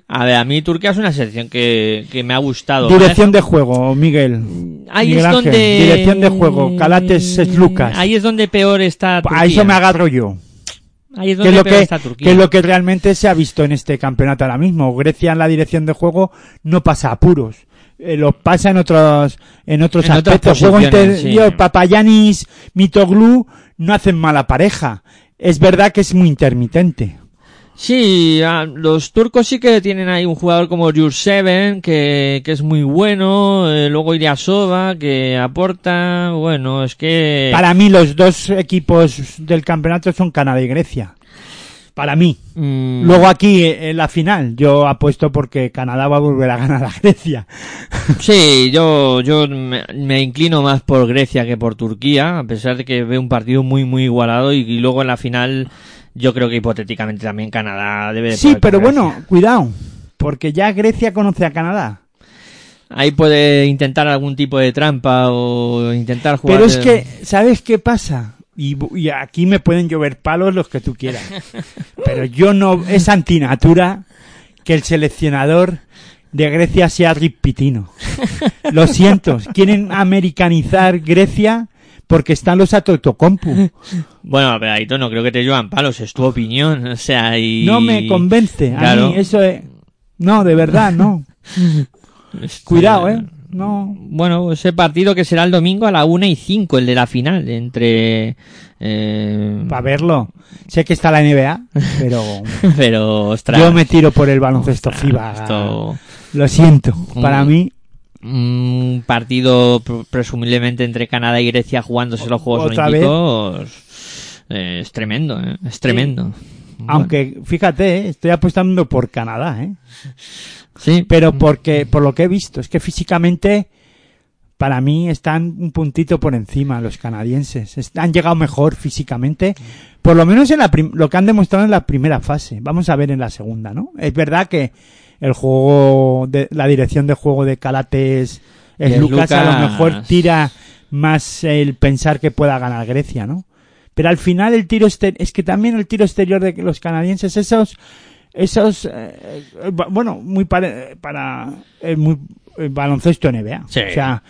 A ver, a mí Turquía es una selección que, que me ha gustado. Dirección de juego, Miguel. Ahí Miguel es Ángel, donde... Dirección de juego, Calates es Lucas. Ahí es donde peor está Turquía. A eso me agarro yo. Ahí es Que donde es, lo peor que, está Turquía. que es lo que realmente se ha visto en este campeonato ahora mismo. Grecia en la dirección de juego no pasa apuros. Eh, lo pasa en otros en otros En aspectos. Juego interior, sí. Papayanis, Mitoglu no hacen mala pareja. Es verdad que es muy intermitente. Sí, los turcos sí que tienen ahí un jugador como Jurseven, que, que es muy bueno, eh, luego Ilyasova, que aporta, bueno, es que... Para mí los dos equipos del campeonato son Canadá y Grecia. Para mí. Mm, Luego aquí en la final, yo apuesto porque Canadá va a volver a ganar a Grecia. Sí, yo, yo me, me inclino más por Grecia que por Turquía, a pesar de que veo un partido muy, muy igualado y, y luego en la final yo creo que hipotéticamente también Canadá debe de Sí, pero bueno, cuidado, porque ya Grecia conoce a Canadá. Ahí puede intentar algún tipo de trampa o intentar jugar... Pero es que, ¿sabes qué pasa? Y, aquí me pueden llover palos los que tú quieras. Pero yo no, es antinatura que el seleccionador de Grecia sea Rip Pitino. Lo siento, quieren americanizar Grecia porque están los Atotocompu. Bueno, pero Aito, no creo que te llevan palos, es tu opinión, o sea, y... No me convence. A Claro. mí eso es... No, de verdad, no. Este, Cuidado, ¿eh? No. Bueno, ese partido que será el domingo a la una y cinco, el de la final, entre... Eh... Para verlo. Sé que está la NBA, pero Pero, ostras... yo me tiro por el baloncesto FIBA. esto- Lo siento. Para Mm. mí, un partido pr- presumiblemente entre Canadá y Grecia jugándose los Juegos ¿Otra Olímpicos eh, es tremendo, ¿eh? es tremendo. aunque fíjate, eh, estoy apostando por Canadá, ¿eh? Sí, Pero porque, por lo que he visto, es que físicamente, para mí, están un puntito por encima los canadienses. Han llegado mejor físicamente, por lo menos en la prim- lo que han demostrado en la primera fase. Vamos a ver en la segunda, ¿no? Es verdad que el juego, de, la dirección de juego de Calates es Es Lucas, a lo Lucas. mejor tira más el pensar que pueda ganar Grecia, ¿no? Pero al final el tiro es que también el tiro exterior de los canadienses, esos, esos, eh, eh, bueno, muy pare- para, eh, muy eh, baloncesto NBA. Sí. O sea,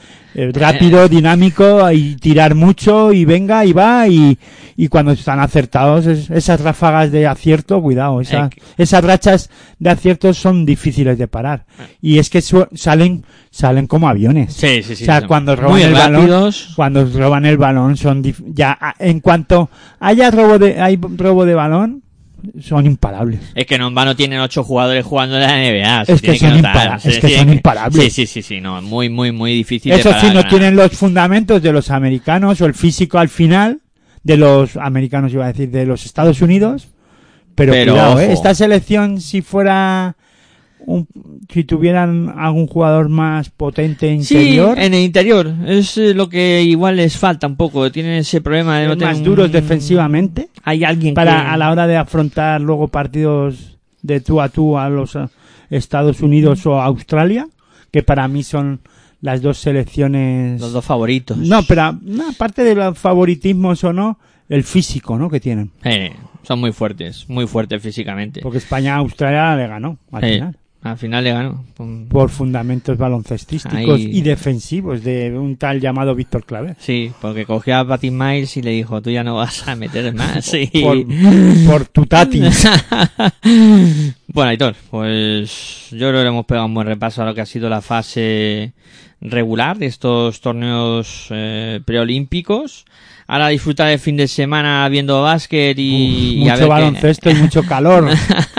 rápido, dinámico y tirar mucho y venga y va y, y cuando están acertados, es- esas ráfagas de acierto, cuidado, esas, esas rachas de aciertos son difíciles de parar. Y es que su- salen, salen como aviones. sí, sí, sí, o sea, cuando roban el balón, cuando roban el balón son dif- ya en cuanto haya robo de hay robo de balón son imparables. Es que no en vano tienen ocho jugadores jugando en la NBA. se Es que son notar, impara- es que son imparables. Sí, sí, sí, sí, no, muy, muy, muy difícil. Eso sí no ganar. tienen los fundamentos de los americanos o el físico al final de los americanos iba a decir de los Estados Unidos, pero, Pero cuidado, ¿eh? esta selección si fuera un- si tuvieran algún jugador más potente interior, Sí, en el interior. Es eh, lo que igual les falta un poco. Tienen ese problema de no más tener un- duros defensivamente, Hay alguien para que... a la hora de afrontar luego partidos de tú a tú a los eh, Estados Unidos o Australia, que para mí son las dos selecciones. Los dos favoritos. No, pero no, aparte de los favoritismos o no, el físico, ¿no? Que tienen. Eh, son muy fuertes, muy fuertes físicamente. Porque España a Australia le ganó al Eh, final. Al final le ganó. Pum. Por fundamentos baloncestísticos Ahí- y defensivos de un tal llamado Víctor Claver. Sí, porque cogió a Patty Miles y le dijo, tú ya no vas a meter más. Sí. Por, por tu tati. bueno, Aitor, pues yo creo que hemos pegado un buen repaso a lo que ha sido la fase regular de estos torneos eh, preolímpicos. Ahora disfrutar el fin de semana viendo básquet y, y a ver mucho baloncesto y mucho calor.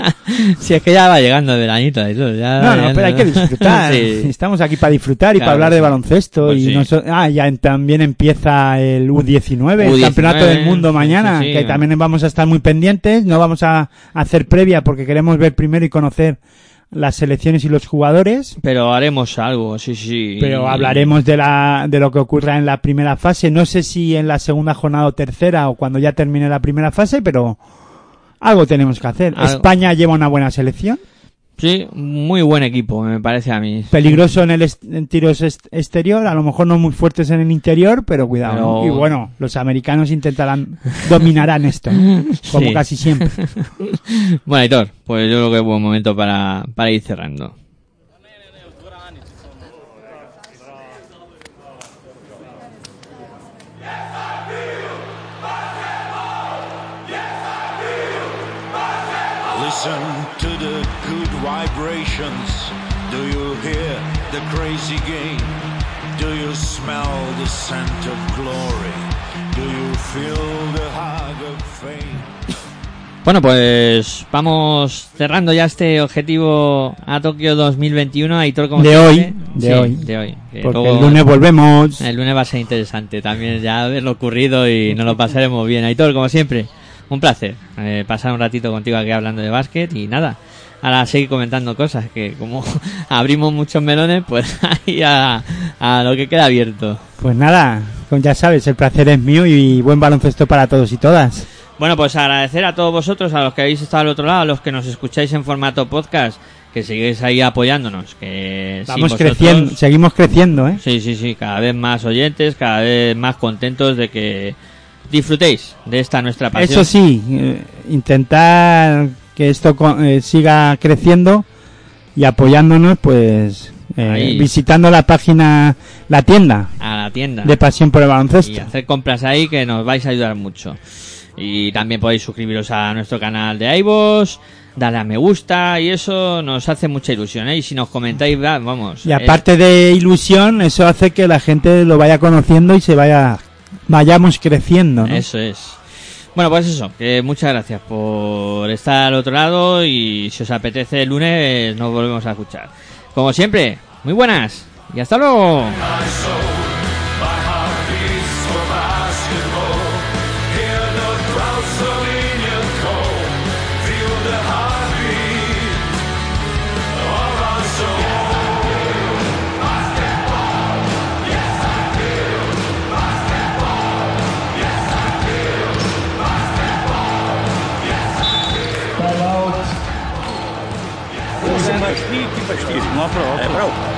si es que ya va llegando el veranito, Aitor, ya No, no, pero hay que disfrutar. Sí. Estamos aquí para disfrutar y Claro para hablar de baloncesto. Pues y sí. no so- ah, ya también empieza el U19, el U19, Campeonato del Mundo mañana, sí. que también vamos a estar muy pendientes. No vamos a hacer previa porque queremos ver primero y conocer las selecciones y los jugadores. Pero haremos algo, sí, sí. Pero hablaremos de la de lo que ocurra en la primera fase. No sé si en la segunda jornada o tercera o cuando ya termine la primera fase, pero algo tenemos que hacer. Algo. España lleva una buena selección. Sí, muy buen equipo, me parece a mí. Peligroso en el est- en tiros est- exterior, a lo mejor no muy fuertes en el interior, pero cuidado. Y bueno, los americanos intentarán, dominarán esto, como Sí. casi siempre. Bueno, Aitor, pues yo creo que es buen momento para, para ir cerrando. The crazy game? Do you smell the scent of glory? Do you feel the hug of fame? Bueno, pues vamos cerrando ya este objetivo a Tokio 2021. Aitor, como De hoy, de Sí, hoy. de hoy. Que Porque luego- el lunes volvemos. el lunes va a ser interesante también ya haberlo ocurrido y nos lo pasaremos bien. Aitor, como siempre, un placer eh, pasar un ratito contigo aquí hablando de básquet y nada. Ahora seguir comentando cosas que como abrimos muchos melones, pues ahí a, a lo que queda abierto. Pues nada, ya sabes, el placer es mío y buen baloncesto para todos y todas. Bueno, pues agradecer a todos vosotros, a los que habéis estado al otro lado, a los que nos escucháis en formato podcast, que seguís ahí apoyándonos. Que Vamos vosotros- creciendo, seguimos creciendo, ¿eh? Sí, sí, sí, cada vez más oyentes, cada vez más contentos de que disfrutéis de esta nuestra pasión. Eso sí, eh, intentar que esto eh, siga creciendo y apoyándonos, pues eh, visitando la página, la tienda A la tienda. de Pasión por el y Baloncesto. hacer compras ahí que nos vais a ayudar mucho. Y también podéis suscribiros a nuestro canal de iVoox, darle a me gusta y eso nos hace mucha ilusión. ¿eh? Y si nos comentáis, va- vamos. Y aparte de ilusión, eso hace que la gente lo vaya conociendo y se vaya, vayamos creciendo, ¿no? Eso es. Bueno, pues eso, que muchas gracias por estar al otro lado y si os apetece el lunes nos volvemos a escuchar. Como siempre, muy buenas y hasta luego. É não é para É para